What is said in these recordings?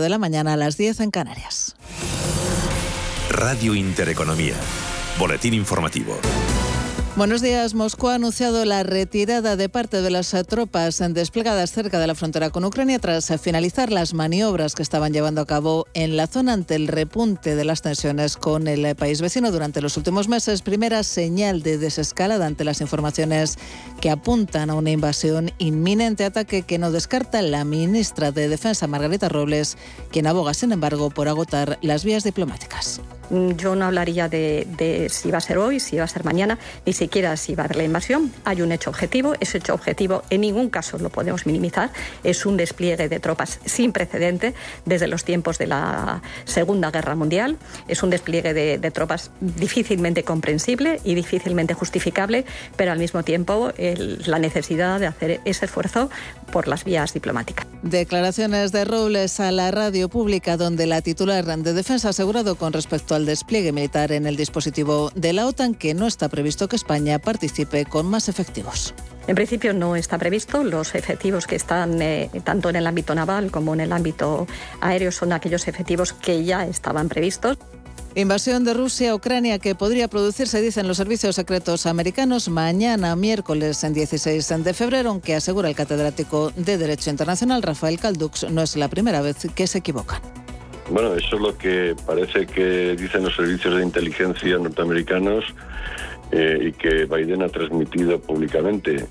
de la mañana a las 10 en Canarias. Radio Intereconomía. Boletín informativo. Buenos días. Moscú ha anunciado la retirada de parte de las tropas desplegadas cerca de la frontera con Ucrania tras finalizar las maniobras que estaban llevando a cabo en la zona ante el repunte de las tensiones con el país vecino durante los últimos meses. Primera señal de desescalada ante las informaciones que apuntan a una invasión inminente, ataque que no descarta la ministra de Defensa, Margarita Robles, quien aboga, sin embargo, por agotar las vías diplomáticas. Mm, yo no hablaría de, si va a ser hoy, si va a ser mañana, ni siquiera si va a haber la invasión. Hay un hecho objetivo, ese hecho objetivo en ningún caso lo podemos minimizar. Es un despliegue de tropas sin precedente desde los tiempos de la Segunda Guerra Mundial. Es un despliegue de, tropas difícilmente comprensible y difícilmente justificable, pero al mismo tiempo la necesidad de hacer ese esfuerzo por las vías diplomáticas. Declaraciones de Robles a la radio pública, donde la titular de defensa ha asegurado con respecto al despliegue militar en el dispositivo de la OTAN que no está previsto que España participe con más efectivos. En principio no está previsto. Los efectivos que están eh, tanto en el ámbito naval como en el ámbito aéreo son aquellos efectivos que ya estaban previstos. Invasión de Rusia a Ucrania que podría producirse, dicen los servicios secretos americanos, mañana, miércoles en 16 de febrero, aunque asegura el catedrático de Derecho Internacional Rafael Caldux, no es la primera vez que se equivocan. Bueno, eso es lo que parece que dicen los servicios de inteligencia norteamericanos eh, y que Biden ha transmitido públicamente.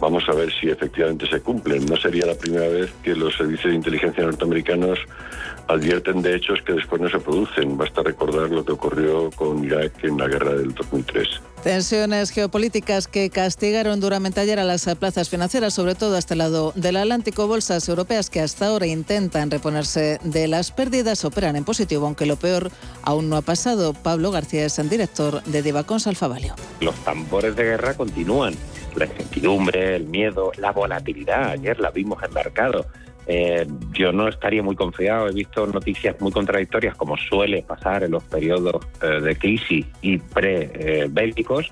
Vamos a ver si efectivamente se cumplen. No sería la primera vez que los servicios de inteligencia norteamericanos advierten de hechos que después no se producen. Basta recordar lo que ocurrió con Irak en la guerra del 2003. Tensiones geopolíticas que castigaron duramente ayer a las plazas financieras, sobre todo hasta el lado del Atlántico. Bolsas europeas que hasta ahora intentan reponerse de las pérdidas operan en positivo, aunque lo peor aún no ha pasado. Pablo García es el director de Divacons Alfavalio. Los tambores de guerra continúan. La incertidumbre, el miedo, la volatilidad. Ayer la vimos en mercado eh, yo no estaría muy confiado. He visto noticias muy contradictorias, como suele pasar en los periodos eh, de crisis y pre-bélicos,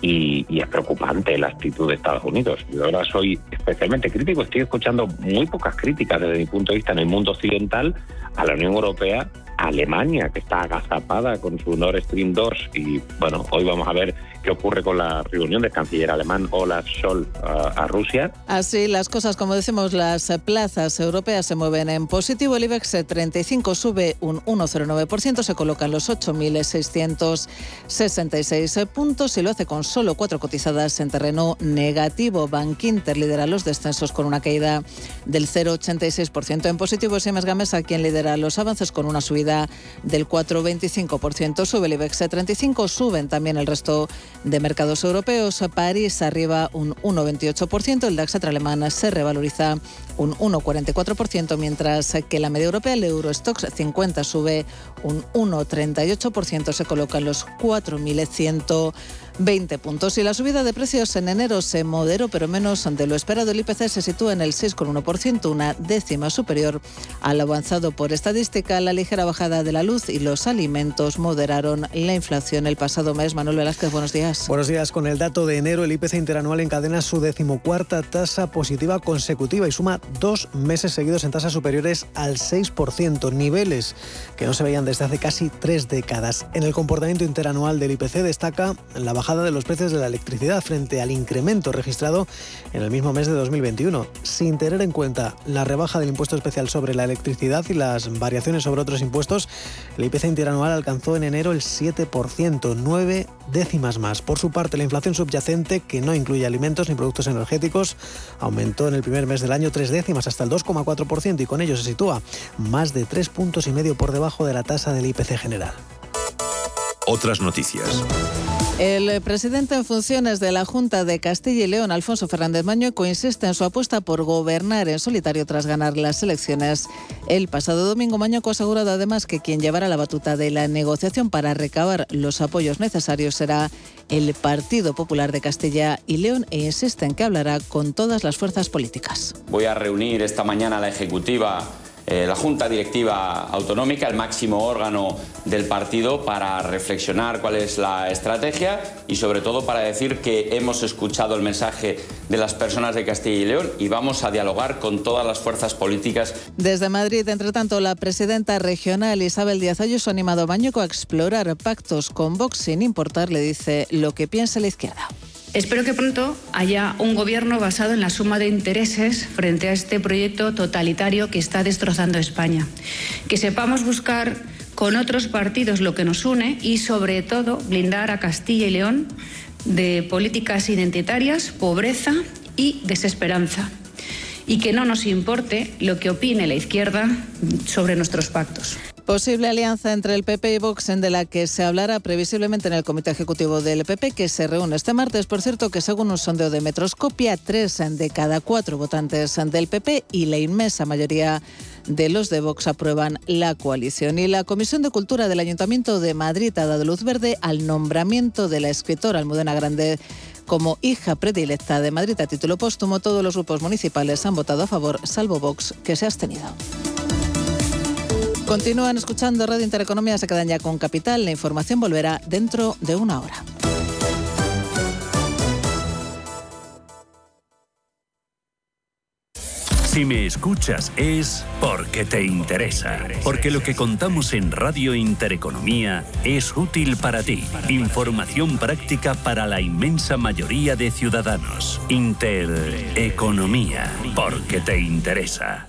y, es preocupante la actitud de Estados Unidos. Yo ahora soy especialmente crítico. Estoy escuchando muy pocas críticas desde mi punto de vista en el mundo occidental a la Unión Europea Alemania, que está agazapada con su Nord Stream 2. Y bueno, hoy vamos a ver qué ocurre con la reunión del canciller alemán Olaf Scholz a, Rusia. Así las cosas, como decimos, las plazas europeas se mueven en positivo. El IBEX 35 sube un 1,09%, se coloca en los 8.666 puntos y lo hace con solo cuatro cotizadas en terreno negativo. Bank Inter lidera los descensos con una caída del 0,86% en positivo. Siemens Gamesa, quien lidera los avances con una subida del 4,25%. Sube el IBEX 35, suben también el resto de mercados europeos. París arriba un 1,28%, el DAX alemán se revaloriza un 1,44%, mientras que la media europea, el Eurostox 50, sube un 1,38%, se coloca en los 4.100 20 puntos. Y la subida de precios en enero se moderó, pero menos de lo esperado. El IPC se sitúa en el 6,1%, una décima superior al avanzado por estadística. La ligera bajada de la luz y los alimentos moderaron la inflación el pasado mes. Manuel Velázquez, buenos días. Buenos días. Con el dato de enero, el IPC interanual encadena su decimocuarta tasa positiva consecutiva y suma dos meses seguidos en tasas superiores al 6%, niveles que no se veían desde hace casi tres décadas. En el comportamiento interanual del IPC destaca la bajada de los precios de la electricidad frente al incremento registrado en el mismo mes de 2021, sin tener en cuenta la rebaja del impuesto especial sobre la electricidad y las variaciones sobre otros impuestos, el IPC interanual alcanzó en enero el 7%, nueve décimas más. Por su parte, la inflación subyacente, que no incluye alimentos ni productos energéticos, aumentó en el primer mes del año tres décimas hasta el 2,4% y con ello se sitúa más de tres puntos y medio por debajo de la tasa del IPC general. Otras noticias. El presidente en funciones de la Junta de Castilla y León, Alfonso Fernández Mañueco, insiste en su apuesta por gobernar en solitario tras ganar las elecciones. El pasado domingo, Mañueco ha asegurado además que quien llevará la batuta de la negociación para recabar los apoyos necesarios será el Partido Popular de Castilla y León e insiste en que hablará con todas las fuerzas políticas. Voy a reunir esta mañana a la Ejecutiva eh, la Junta Directiva Autonómica, el máximo órgano del partido, para reflexionar cuál es la estrategia y sobre todo para decir que hemos escuchado el mensaje de las personas de Castilla y León y vamos a dialogar con todas las fuerzas políticas. Desde Madrid, entre tanto, la presidenta regional Isabel Díaz Ayuso ha animado a Bañuco a explorar pactos con Vox sin importar, le dice, lo que piensa la izquierda. Espero que pronto haya un gobierno basado en la suma de intereses frente a este proyecto totalitario que está destrozando España. Que sepamos buscar con otros partidos lo que nos une y, sobre todo, blindar a Castilla y León de políticas identitarias, pobreza y desesperanza. Y que no nos importe lo que opine la izquierda sobre nuestros pactos. Posible alianza entre el PP y Vox, en de la que se hablará previsiblemente en el Comité Ejecutivo del PP, que se reúne este martes. Por cierto, que según un sondeo de Metroscopia, tres de cada cuatro votantes del PP y la inmensa mayoría de los de Vox aprueban la coalición. Y la Comisión de Cultura del Ayuntamiento de Madrid ha dado luz verde al nombramiento de la escritora Almudena Grande como hija predilecta de Madrid a título póstumo. Todos los grupos municipales han votado a favor, salvo Vox, que se ha abstenido. Continúan escuchando Radio Intereconomía, se quedan ya con Capital. La información volverá dentro de una hora. Si me escuchas es porque te interesa, porque lo que contamos en Radio Intereconomía es útil para ti. Información práctica para la inmensa mayoría de ciudadanos. Intereconomía, porque te interesa.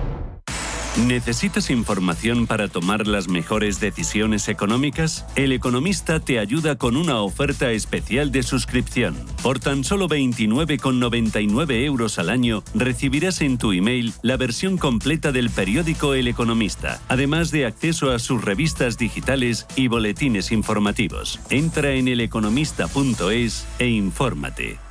¿Necesitas información para tomar las mejores decisiones económicas? El Economista te ayuda con una oferta especial de suscripción. Por tan solo 29,99 euros al año recibirás en tu email la versión completa del periódico El Economista, además de acceso a sus revistas digitales y boletines informativos. Entra en eleconomista.es e infórmate.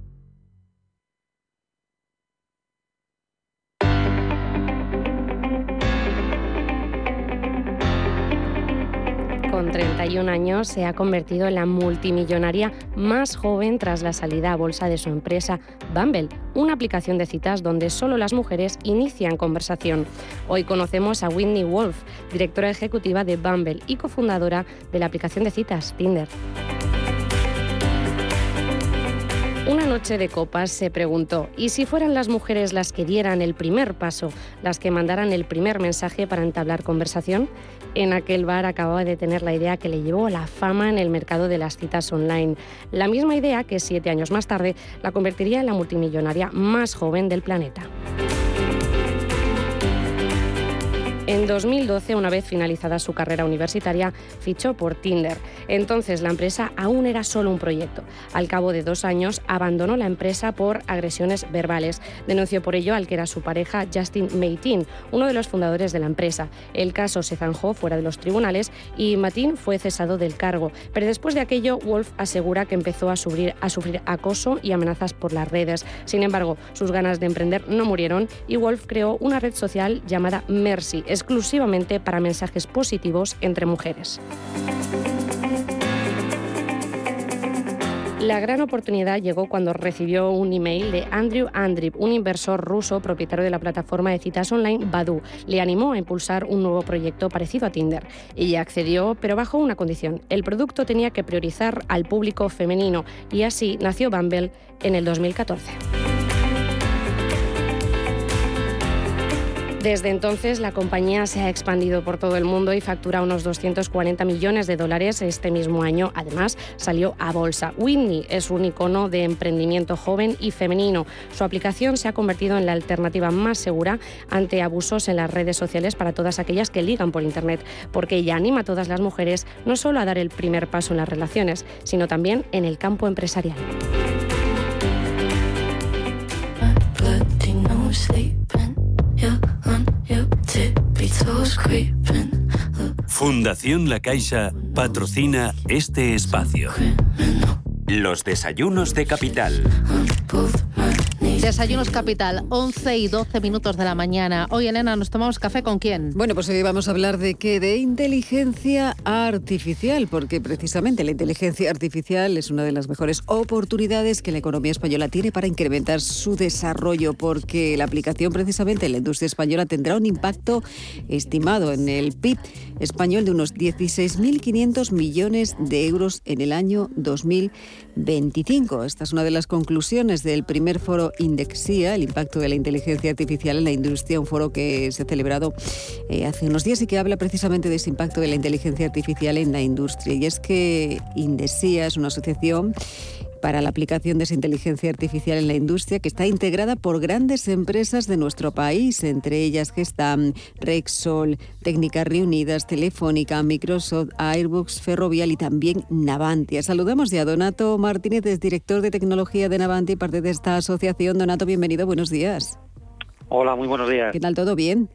Con 31 años, se ha convertido en la multimillonaria más joven tras la salida a bolsa de su empresa Bumble, una aplicación de citas donde solo las mujeres inician conversación. Hoy conocemos a Whitney Wolf, directora ejecutiva de Bumble y cofundadora de la aplicación de citas Tinder. Una noche de copas se preguntó, ¿y si fueran las mujeres las que dieran el primer paso, las que mandaran el primer mensaje para entablar conversación? En aquel bar acababa de tener la idea que le llevó la fama en el mercado de las citas online. La misma idea que siete años más tarde la convertiría en la multimillonaria más joven del planeta. En 2012, una vez finalizada su carrera universitaria, fichó por Tinder. Entonces la empresa aún era solo un proyecto. Al cabo de dos años, abandonó la empresa por agresiones verbales. Denunció por ello al que era su pareja, Justin Meitin, uno de los fundadores de la empresa. El caso se zanjó fuera de los tribunales y Matin fue cesado del cargo. Pero después de aquello, Wolf asegura que empezó a sufrir, a sufrir acoso y amenazas por las redes. Sin embargo, sus ganas de emprender no murieron y Wolf creó una red social llamada Mercy exclusivamente para mensajes positivos entre mujeres. La gran oportunidad llegó cuando recibió un email de Andrew Andrip, un inversor ruso propietario de la plataforma de citas online Badu. Le animó a impulsar un nuevo proyecto parecido a Tinder. Ella accedió, pero bajo una condición. El producto tenía que priorizar al público femenino y así nació Bumble en el 2014. Desde entonces, la compañía se ha expandido por todo el mundo y factura unos 240 millones de dólares este mismo año. Además, salió a bolsa. Whitney es un icono de emprendimiento joven y femenino. Su aplicación se ha convertido en la alternativa más segura ante abusos en las redes sociales para todas aquellas que ligan por Internet, porque ella anima a todas las mujeres no solo a dar el primer paso en las relaciones, sino también en el campo empresarial. Fundación La Caixa patrocina este espacio. Los desayunos de capital. Desayunos Capital, 11 y 12 minutos de la mañana. Hoy, Elena, ¿nos tomamos café con quién? Bueno, pues hoy vamos a hablar de qué? De inteligencia artificial, porque precisamente la inteligencia artificial es una de las mejores oportunidades que la economía española tiene para incrementar su desarrollo, porque la aplicación precisamente en la industria española tendrá un impacto estimado en el PIB español de unos 16.500 millones de euros en el año 2025. Esta es una de las conclusiones del primer foro Indexia, el impacto de la inteligencia artificial en la industria, un foro que se ha celebrado eh, hace unos días y que habla precisamente de ese impacto de la inteligencia artificial en la industria. Y es que Indexia es una asociación para la aplicación de esa inteligencia artificial en la industria, que está integrada por grandes empresas de nuestro país, entre ellas están Rexol, Técnicas Reunidas, Telefónica, Microsoft, Airbus, Ferrovial y también Navantia. Saludamos ya a Donato Martínez, es director de tecnología de Navantia y parte de esta asociación. Donato, bienvenido, buenos días. Hola, muy buenos días. ¿Qué tal? ¿Todo bien?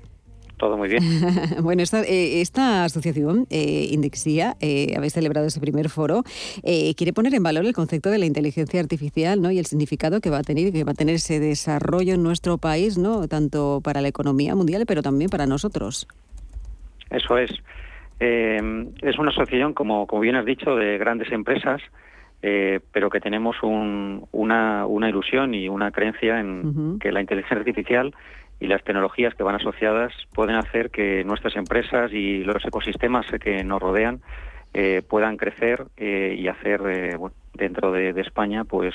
Todo muy bien. bueno, esta, eh, esta asociación, eh, Indexia, eh, habéis celebrado ese primer foro, eh, quiere poner en valor el concepto de la inteligencia artificial ¿no? y el significado que va a tener que va a tener ese desarrollo en nuestro país, ¿no? tanto para la economía mundial, pero también para nosotros. Eso es. es una asociación, como, como bien has dicho, de grandes empresas. pero que tenemos un, una, una, ilusión y una creencia en que la inteligencia artificial y las tecnologías que van asociadas pueden hacer que nuestras empresas y los ecosistemas que nos rodean eh, puedan crecer eh, y hacer eh, dentro de, de, España pues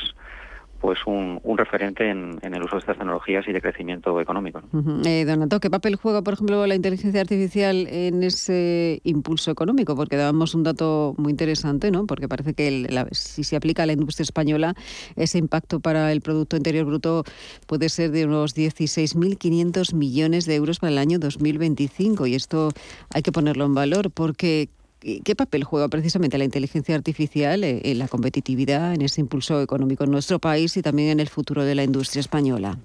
pues un, referente en, el uso de estas tecnologías y de crecimiento económico. eh, Donato, ¿qué papel juega, por ejemplo, la inteligencia artificial en ese impulso económico? Porque dábamos un dato muy interesante, ¿no? Porque parece que si se aplica a la industria española, ese impacto para el Producto Interior Bruto puede ser de unos 16.500 millones de euros para el año 2025. Y esto hay que ponerlo en valor porque ¿Qué papel juega precisamente la inteligencia artificial eh, en la competitividad, en ese impulso económico en nuestro país y también en el futuro de la industria española?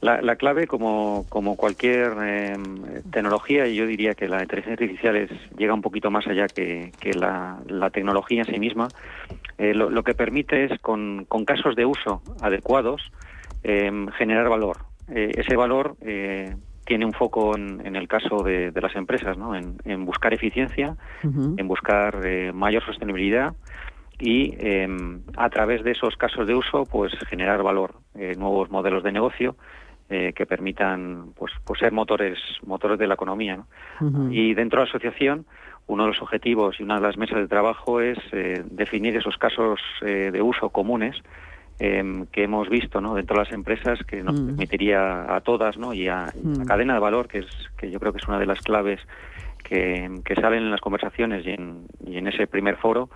La, clave, como, como cualquier em, tecnología, yo diría que la inteligencia artificial es, llega un poquito más allá que, la, tecnología en sí misma, eh, lo, que permite es, con, con, casos de uso adecuados, em, generar valor. Eh, ese valor tiene un foco en, el caso de, las empresas, ¿no? en, buscar eficiencia, en buscar eh, mayor sostenibilidad y em, a través de esos casos de uso, pues generar valor, eh, nuevos modelos de negocio eh, que permitan pues, pues ser motores motores de la economía. Y dentro de la asociación, uno de los objetivos y una de las mesas de trabajo es definir esos casos de uso comunes em, que hemos visto ¿no? dentro de las empresas que nos permitiría a todas ¿no? y a, la cadena de valor, que, es, que yo creo que es una de las claves que, salen en las conversaciones y en, y en ese primer foro,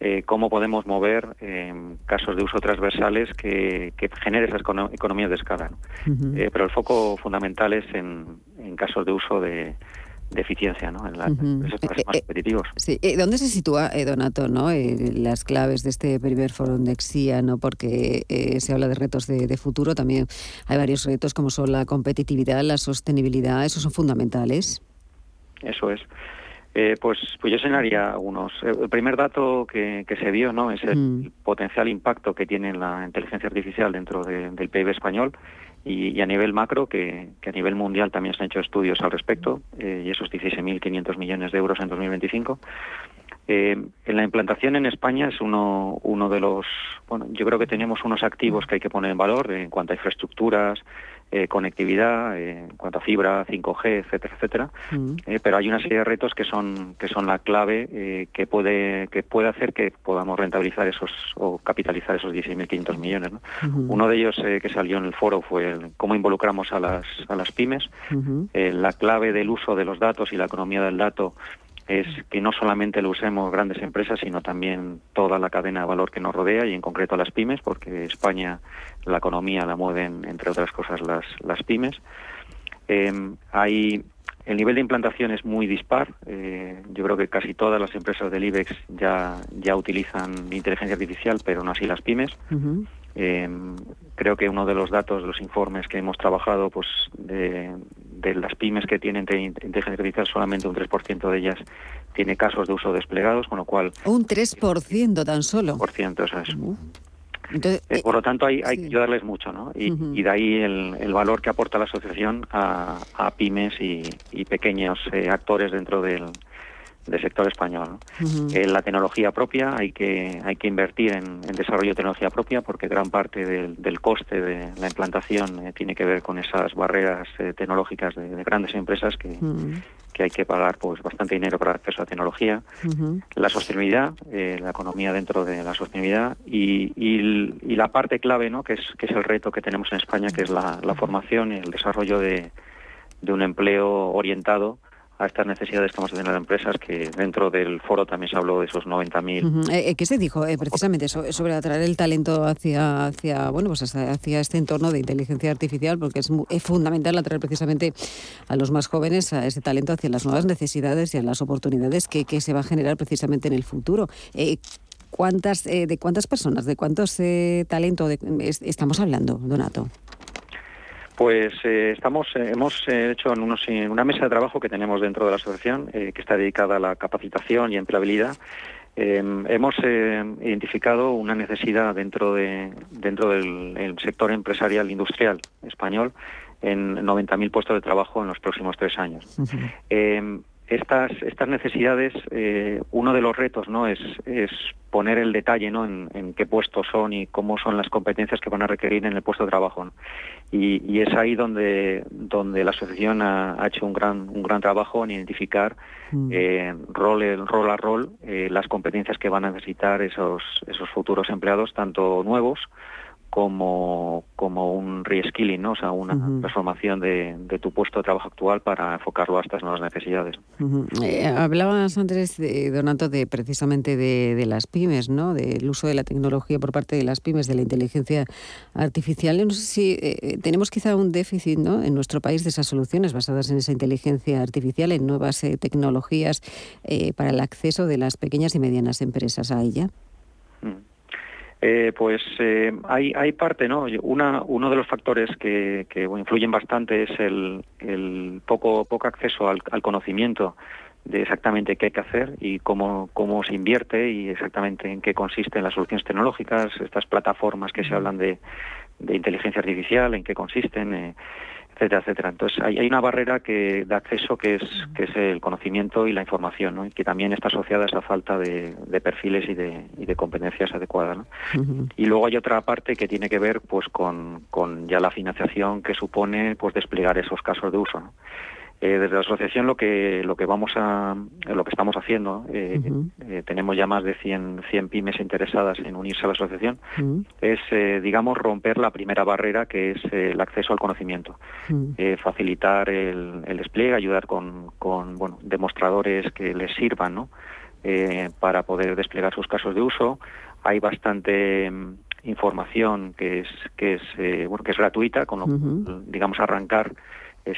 eh, cómo podemos mover eh, casos de uso transversales que, que genere esas economías de escala. Eh, pero el foco fundamental es en, casos de uso de, eficiencia, ¿no? en, esos más competitivos. Sí. ¿Dónde se sitúa, Donato, ¿no? las claves de este primer foro de Exia? ¿no? Porque se habla de retos de, de, futuro, también hay varios retos como son la competitividad, la sostenibilidad, esos son fundamentales. Eso es. Eh, pues, pues yo señalaría algunos. El primer dato que, se vio no es el mm. potencial impacto que tiene la inteligencia artificial dentro del PIB español y, a nivel macro, que, a nivel mundial también se han hecho estudios al respecto, eh, y esos 16.500 millones de euros en 2025. Eh, en la implantación en España es uno, uno de los, bueno, yo creo que tenemos unos activos que hay que poner en valor en cuanto a infraestructuras, eh, conectividad, eh, en cuanto a fibra, 5G, etcétera, etcétera. Mm. Eh, pero hay una serie de retos que son que son la clave que puede que puede hacer que podamos rentabilizar esos o capitalizar esos 16.500 millones. Uno de ellos que salió en el foro fue cómo involucramos a las a las pymes. la clave del uso de los datos y la economía del dato es que no solamente lo usemos grandes empresas, sino también toda la cadena de valor que nos rodea y en concreto las pymes, porque España la economía la mueven, entre otras cosas, las, las pymes. Em, hay, el nivel de implantación es muy dispar. Eh, yo creo que casi todas las empresas del IBEX ya, ya utilizan inteligencia artificial, pero no así las pymes. Em, creo que uno de los datos de los informes que hemos trabajado, pues de, de las pymes que tienen inteligencia artificial, solamente un 3% de ellas tiene casos de uso desplegados, con lo cual... Un 3% tan solo. Por ciento, eso es. Eh, por lo tanto, hay, hay que ayudarles mucho, ¿no? Y, de ahí el, valor que aporta la asociación a, pymes y, pequeños eh, actores dentro del, del sector español. La tecnología propia hay que hay que invertir en, desarrollo de tecnología propia porque gran parte del, coste de la implantación eh, tiene que ver con esas barreras eh, tecnológicas de, grandes empresas que, que hay que pagar pues bastante dinero para acceso a tecnología. La sostenibilidad, eh, la economía dentro de la sostenibilidad y, y, la parte clave, ¿no? que es que es el reto que tenemos en España, que es la, la formación y el desarrollo de, de un empleo orientado a estas necesidades que vamos a tener las empresas, que dentro del foro también se habló de esos 90.000. Eh, eh, ¿Qué se dijo eh, precisamente sobre atraer el talento hacia, hacia, bueno, pues hacia, este entorno de inteligencia artificial? Porque es, fundamental atraer precisamente a los más jóvenes a ese talento hacia las nuevas necesidades y a las oportunidades que, se va a generar precisamente en el futuro. ¿cuántas, ¿De cuántas personas, de cuántos talento estamos hablando, Donato? Pues eh, estamos, eh, hemos eh, hecho en, unos, en, una mesa de trabajo que tenemos dentro de la asociación, que está dedicada a la capacitación y empleabilidad. Em, hemos identificado una necesidad dentro de dentro del sector empresarial industrial español en 90.000 puestos de trabajo en los próximos tres años estas, estas necesidades, eh, uno de los retos no es, es poner el detalle ¿no? En, qué puestos son y cómo son las competencias que van a requerir en el puesto de trabajo. Y, es ahí donde, donde la asociación ha, hecho un gran, un gran trabajo en identificar mm. eh, rol, rol a rol eh, las competencias que van a necesitar esos, esos futuros empleados, tanto nuevos como, como un reskilling, ¿no? o sea, una transformación de, tu puesto de trabajo actual para enfocarlo a estas nuevas necesidades. Eh, hablabas antes, de, Donato, de precisamente de, las pymes, ¿no? del uso de la tecnología por parte de las pymes, de la inteligencia artificial. No sé si eh, eh, tenemos quizá un déficit ¿no? en nuestro país de esas soluciones basadas en esa inteligencia artificial, en nuevas tecnologías para el acceso de las pequeñas y medianas empresas a ella. Eh, pues eh, hay, hay parte, ¿no? Una, uno de los factores que, que influyen bastante es el, el poco, poco acceso al, conocimiento de exactamente qué hay que hacer y cómo, cómo se invierte y exactamente en qué consisten las soluciones tecnológicas, estas plataformas que se hablan de, de inteligencia artificial, en qué consisten. Eh, etcétera, etcétera. Entonces hay, hay una barrera que, de acceso que es, que es el conocimiento y la información, ¿no? y que también está asociada a esa falta de, de perfiles y de, y de competencias adecuadas. ¿no? Y luego hay otra parte que tiene que ver pues con, con ya la financiación que supone pues desplegar esos casos de uso. ¿no? Eh, desde la asociación lo que lo que vamos a lo que estamos haciendo eh, eh, tenemos ya más de 100, 100 pymes interesadas en unirse a la asociación es digamos romper la primera barrera que es el acceso al conocimiento. Facilitar el, el, despliegue ayudar con, con bueno demostradores que les sirvan ¿no? para poder desplegar sus casos de uso. Hay bastante mm, información que es que es bueno que es gratuita con lo, digamos arrancar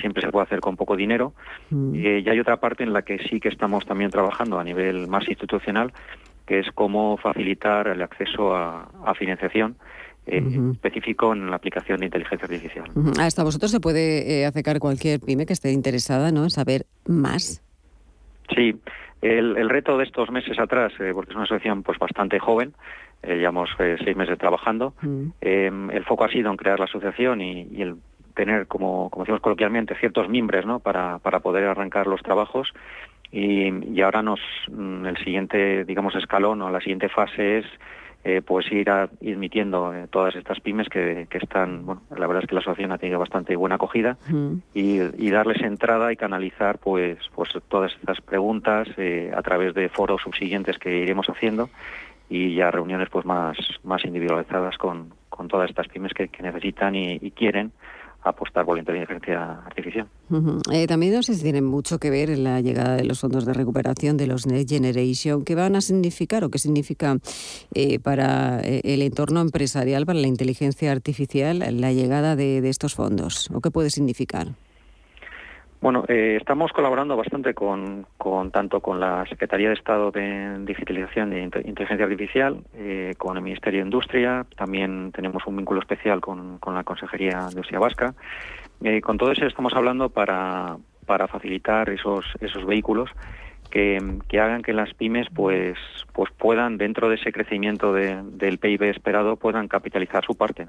siempre se puede hacer con poco dinero. Mm. y hay otra parte en la que sí que estamos también trabajando a nivel más institucional, que es cómo facilitar el acceso a, financiación. Eh, específico en la aplicación de inteligencia artificial. Hasta vosotros se puede eh, acercar cualquier pyme que esté interesada ¿no? en saber más. Sí, el, reto de estos meses atrás, eh, porque es una asociación pues bastante joven, llevamos seis meses trabajando, mm. el foco ha sido en crear la asociación y, y el tener, como, como decimos coloquialmente, ciertos mimbres ¿no? para, para poder arrancar los trabajos. Y, y ahora nos mm, el siguiente, digamos, escalón o la siguiente fase es eh, pues ir admitiendo eh, todas estas pymes que, que, están, bueno, la verdad es que la asociación ha tenido bastante buena acogida y, y, darles entrada y canalizar pues, pues todas estas preguntas eh, a través de foros subsiguientes que iremos haciendo y ya reuniones pues más, más individualizadas con, con todas estas pymes que, que necesitan y, y quieren apostar por la inteligencia artificial. Eh, también no sé si tiene mucho que ver la llegada de los fondos de recuperación de los Next Generation. ¿Qué van a significar o qué significa eh, para eh, el entorno empresarial, para la inteligencia artificial, la llegada de estos fondos? ¿O qué puede significar? Bueno, eh, estamos colaborando bastante con, con, tanto con la Secretaría de Estado de Digitalización e Inteligencia Artificial, eh, con el Ministerio de Industria, también tenemos un vínculo especial con, con la Consejería de Industria Vasca. Eh, con todo eso estamos hablando para, para facilitar esos, esos vehículos que, que, hagan que las pymes pues pues puedan dentro de ese crecimiento de, del PIB esperado puedan capitalizar su parte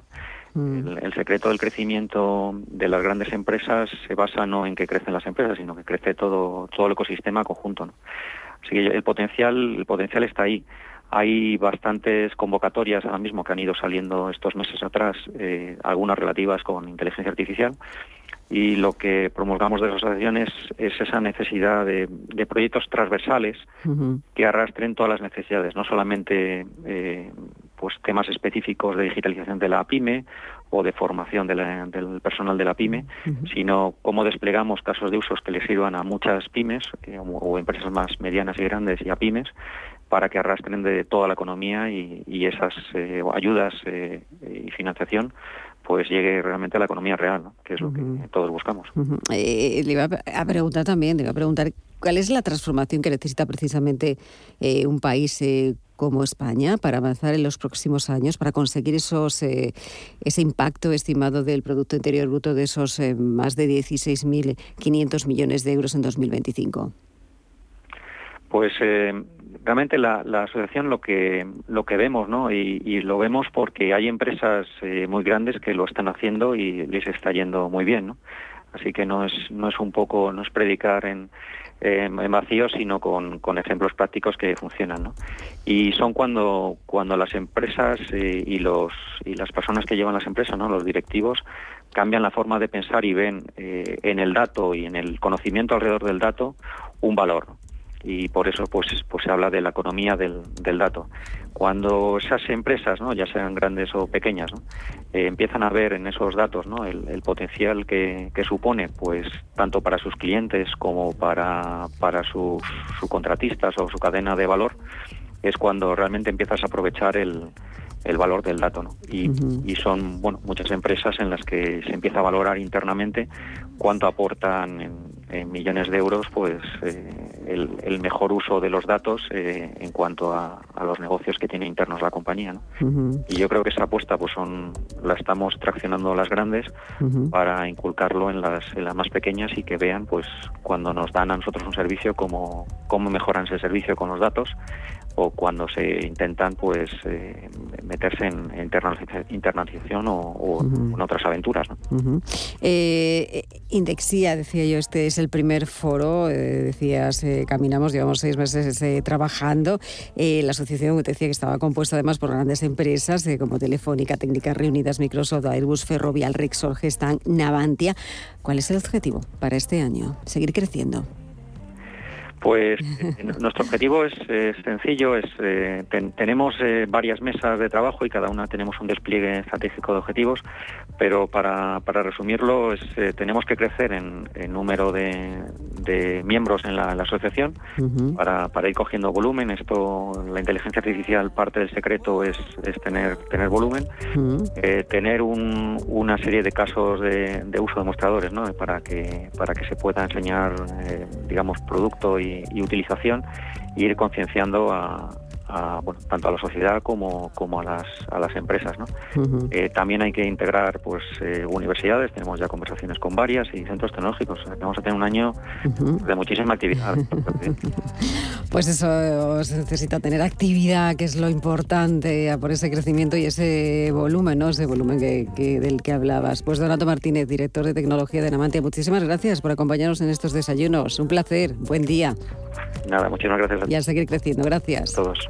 Mm. El, secreto del crecimiento de las grandes empresas se basa no en que crecen las empresas, sino que crece todo, todo el ecosistema conjunto. ¿no? Así que el potencial, el potencial está ahí. Hay bastantes convocatorias ahora mismo que han ido saliendo estos meses atrás, eh, algunas relativas con inteligencia artificial, y lo que promulgamos de las asociaciones es esa necesidad de, proyectos transversales que arrastren todas las necesidades, no solamente eh, pues temas específicos de digitalización de la pyme o de formación del personal de la pyme, sino cómo desplegamos casos de usos que les sirvan a muchas pymes eh, o, empresas más medianas y grandes y a pymes para que arrastren de toda la economía y, esas eh, ayudas y financiación pues llegue realmente a la economía real, que es lo que todos buscamos. Eh, le iba a preguntar también, le iba a preguntar cuál es la transformación que necesita precisamente eh, un país eh, como España para avanzar en los próximos años, para conseguir esos, ese impacto estimado del Producto Interior Bruto de esos más de 16.500 millones de euros en 2025. Pues realmente la, asociación lo que lo que vemos no y, lo vemos porque hay empresas eh, muy grandes que lo están haciendo y les está yendo muy bien no así que no es no es un poco no es predicar en, en vacío sino con, con, ejemplos prácticos que funcionan no y son cuando cuando las empresas eh, y los y las personas que llevan las empresas no los directivos cambian la forma de pensar y ven eh, en el dato y en el conocimiento alrededor del dato un valor y por eso pues, pues se habla de la economía del, del dato. Cuando esas empresas, ¿no? ya sean grandes o pequeñas, eh, empiezan a ver en esos datos ¿no? el, potencial que, que, supone, pues tanto para sus clientes como para, para sus subcontratistas o su cadena de valor, es cuando realmente empiezas a aprovechar el, el valor del dato. ¿no? Y, y, son bueno, muchas empresas en las que se empieza a valorar internamente cuánto aportan en, millones de euros pues eh, el, mejor uso de los datos eh, en cuanto a, los negocios que tiene internos la compañía. ¿no? Y yo creo que esa apuesta pues son la estamos traccionando las grandes para inculcarlo en las, en las más pequeñas y que vean pues cuando nos dan a nosotros un servicio cómo, cómo mejoran ese servicio con los datos o cuando se intentan pues eh, meterse en internalización o, en otras aventuras. ¿no? Eh, Indexia, decía yo, este es el primer foro, decías, caminamos, llevamos seis meses trabajando. la asociación te decía que estaba compuesta además por grandes empresas como Telefónica, Técnicas Reunidas, Microsoft, Airbus, Ferrovial, Rexor, Gestan, Navantia. ¿Cuál es el objetivo para este año? Seguir creciendo. Pues eh, nuestro objetivo es, sencillo, es eh, tenemos eh, varias mesas de trabajo y cada una tenemos un despliegue estratégico de objetivos, pero para, para resumirlo es, tenemos que crecer en, número de, miembros en la, asociación para, para, ir cogiendo volumen. Esto, la inteligencia artificial, parte del secreto es, es tener, tener volumen, tener un, una serie de casos de, de uso de mostradores ¿no? para, que, para que se pueda enseñar, digamos, producto y y, utilización e ir concienciando a, bueno, tanto a la sociedad como, como a, las, a las empresas. ¿no? Eh, también hay que integrar pues, eh, universidades, tenemos ya conversaciones con varias y centros tecnológicos. Vamos a tener un año de muchísima actividad. pues eso se necesita tener actividad, que es lo importante por ese crecimiento y ese volumen, ¿no? ese volumen que, del que hablabas. Pues Donato Martínez, director de tecnología de Namantia, muchísimas gracias por acompañarnos en estos desayunos. Un placer, buen día. Nada, muchísimas gracias. Y a seguir creciendo, gracias. A todos.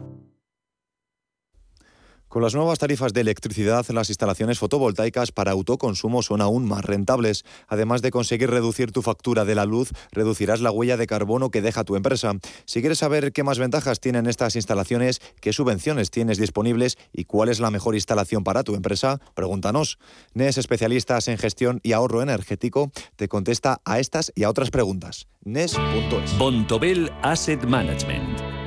Con las nuevas tarifas de electricidad, las instalaciones fotovoltaicas para autoconsumo son aún más rentables. Además de conseguir reducir tu factura de la luz, reducirás la huella de carbono que deja tu empresa. Si quieres saber qué más ventajas tienen estas instalaciones, qué subvenciones tienes disponibles y cuál es la mejor instalación para tu empresa, pregúntanos. NES, especialistas en gestión y ahorro energético, te contesta a estas y a otras preguntas. NES.es. Bontobel Asset Management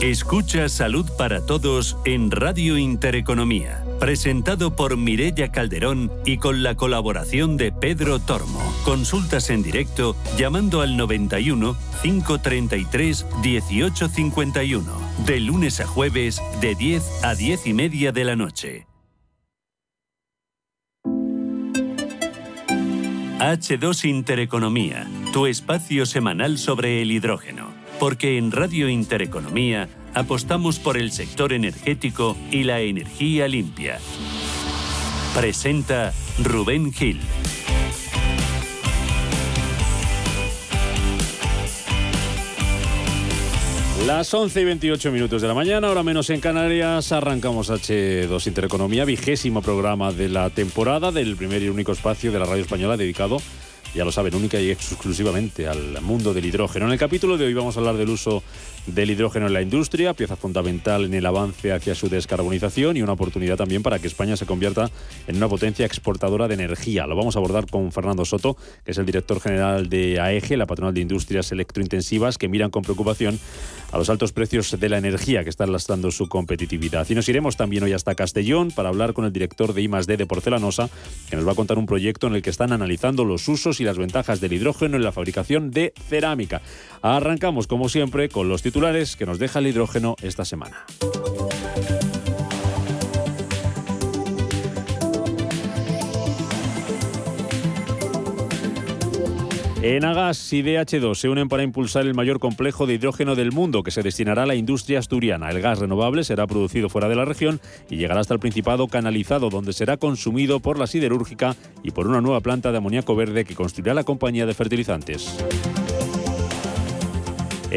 Escucha Salud para Todos en Radio Intereconomía, presentado por Mirella Calderón y con la colaboración de Pedro Tormo. Consultas en directo llamando al 91 533 1851, de lunes a jueves de 10 a 10 y media de la noche. H2 Intereconomía, tu espacio semanal sobre el hidrógeno porque en Radio Intereconomía apostamos por el sector energético y la energía limpia. Presenta Rubén Gil. Las 11 y 28 minutos de la mañana, ahora menos en Canarias, arrancamos H2 Intereconomía, vigésimo programa de la temporada del primer y único espacio de la radio española dedicado ya lo saben, única y exclusivamente al mundo del hidrógeno. En el capítulo de hoy vamos a hablar del uso del hidrógeno en la industria, pieza fundamental en el avance hacia su descarbonización y una oportunidad también para que España se convierta en una potencia exportadora de energía. Lo vamos a abordar con Fernando Soto, que es el director general de AEGE, la patronal de industrias electrointensivas, que miran con preocupación a los altos precios de la energía que están lastrando su competitividad. Y nos iremos también hoy hasta Castellón para hablar con el director de I+D de Porcelanosa, que nos va a contar un proyecto en el que están analizando los usos y las ventajas del hidrógeno en la fabricación de cerámica. Arrancamos, como siempre, con los titulares que nos deja el hidrógeno esta semana. Enagas y DH2 se unen para impulsar el mayor complejo de hidrógeno del mundo que se destinará a la industria asturiana. El gas renovable será producido fuera de la región y llegará hasta el Principado canalizado, donde será consumido por la siderúrgica y por una nueva planta de amoníaco verde que construirá la compañía de fertilizantes.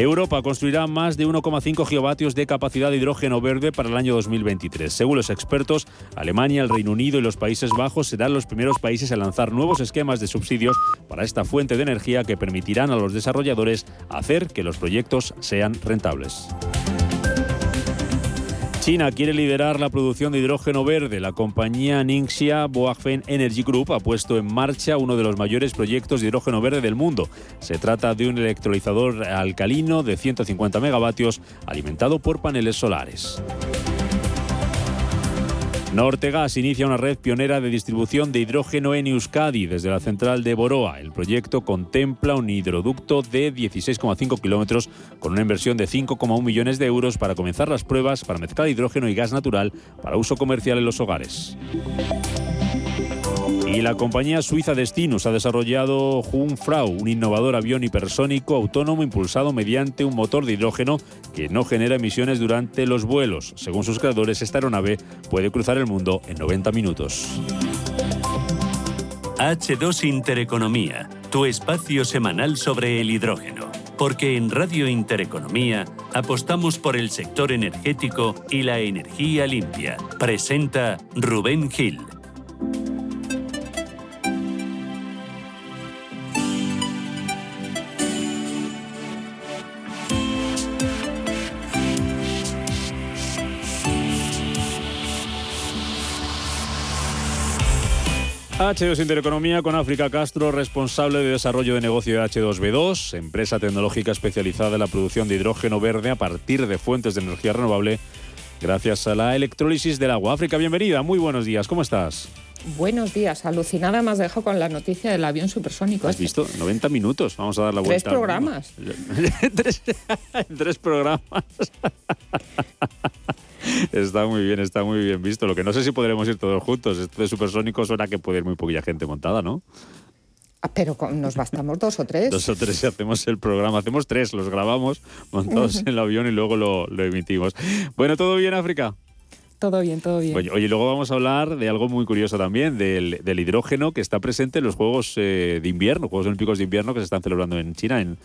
Europa construirá más de 1,5 gigavatios de capacidad de hidrógeno verde para el año 2023. Según los expertos, Alemania, el Reino Unido y los Países Bajos serán los primeros países a lanzar nuevos esquemas de subsidios para esta fuente de energía que permitirán a los desarrolladores hacer que los proyectos sean rentables. China quiere liderar la producción de hidrógeno verde. La compañía Ningxia Boagfen Energy Group ha puesto en marcha uno de los mayores proyectos de hidrógeno verde del mundo. Se trata de un electrolizador alcalino de 150 megavatios alimentado por paneles solares. Nortegas inicia una red pionera de distribución de hidrógeno en Euskadi desde la central de Boroa. El proyecto contempla un hidroducto de 16,5 kilómetros con una inversión de 5,1 millones de euros para comenzar las pruebas para mezclar hidrógeno y gas natural para uso comercial en los hogares. Y la compañía suiza Destinus ha desarrollado Jungfrau, un innovador avión hipersónico autónomo impulsado mediante un motor de hidrógeno que no genera emisiones durante los vuelos. Según sus creadores, esta aeronave puede cruzar el mundo en 90 minutos. H2 Intereconomía, tu espacio semanal sobre el hidrógeno. Porque en Radio Intereconomía apostamos por el sector energético y la energía limpia. Presenta Rubén Gil. H2 Intereconomía con África Castro, responsable de desarrollo de negocio de H2B2, empresa tecnológica especializada en la producción de hidrógeno verde a partir de fuentes de energía renovable gracias a la electrólisis del agua. África, bienvenida, muy buenos días, ¿cómo estás? Buenos días, alucinada más dejo con la noticia del avión supersónico. ¿Has este. visto? 90 minutos, vamos a dar la vuelta. Tres programas. tres, tres programas. Está muy bien, está muy bien visto. Lo que no sé si podremos ir todos juntos. Esto de supersónico suena que puede ir muy poquilla gente montada, ¿no? Ah, pero nos bastamos dos o tres. Dos o tres y hacemos el programa. Hacemos tres, los grabamos montados en el avión y luego lo, lo emitimos. Bueno, ¿todo bien, África? Todo bien, todo bien. Oye, oye, luego vamos a hablar de algo muy curioso también, del, hidrógeno que está presente en los Juegos eh, de Invierno, Juegos Olímpicos de Invierno que se están celebrando en China, en,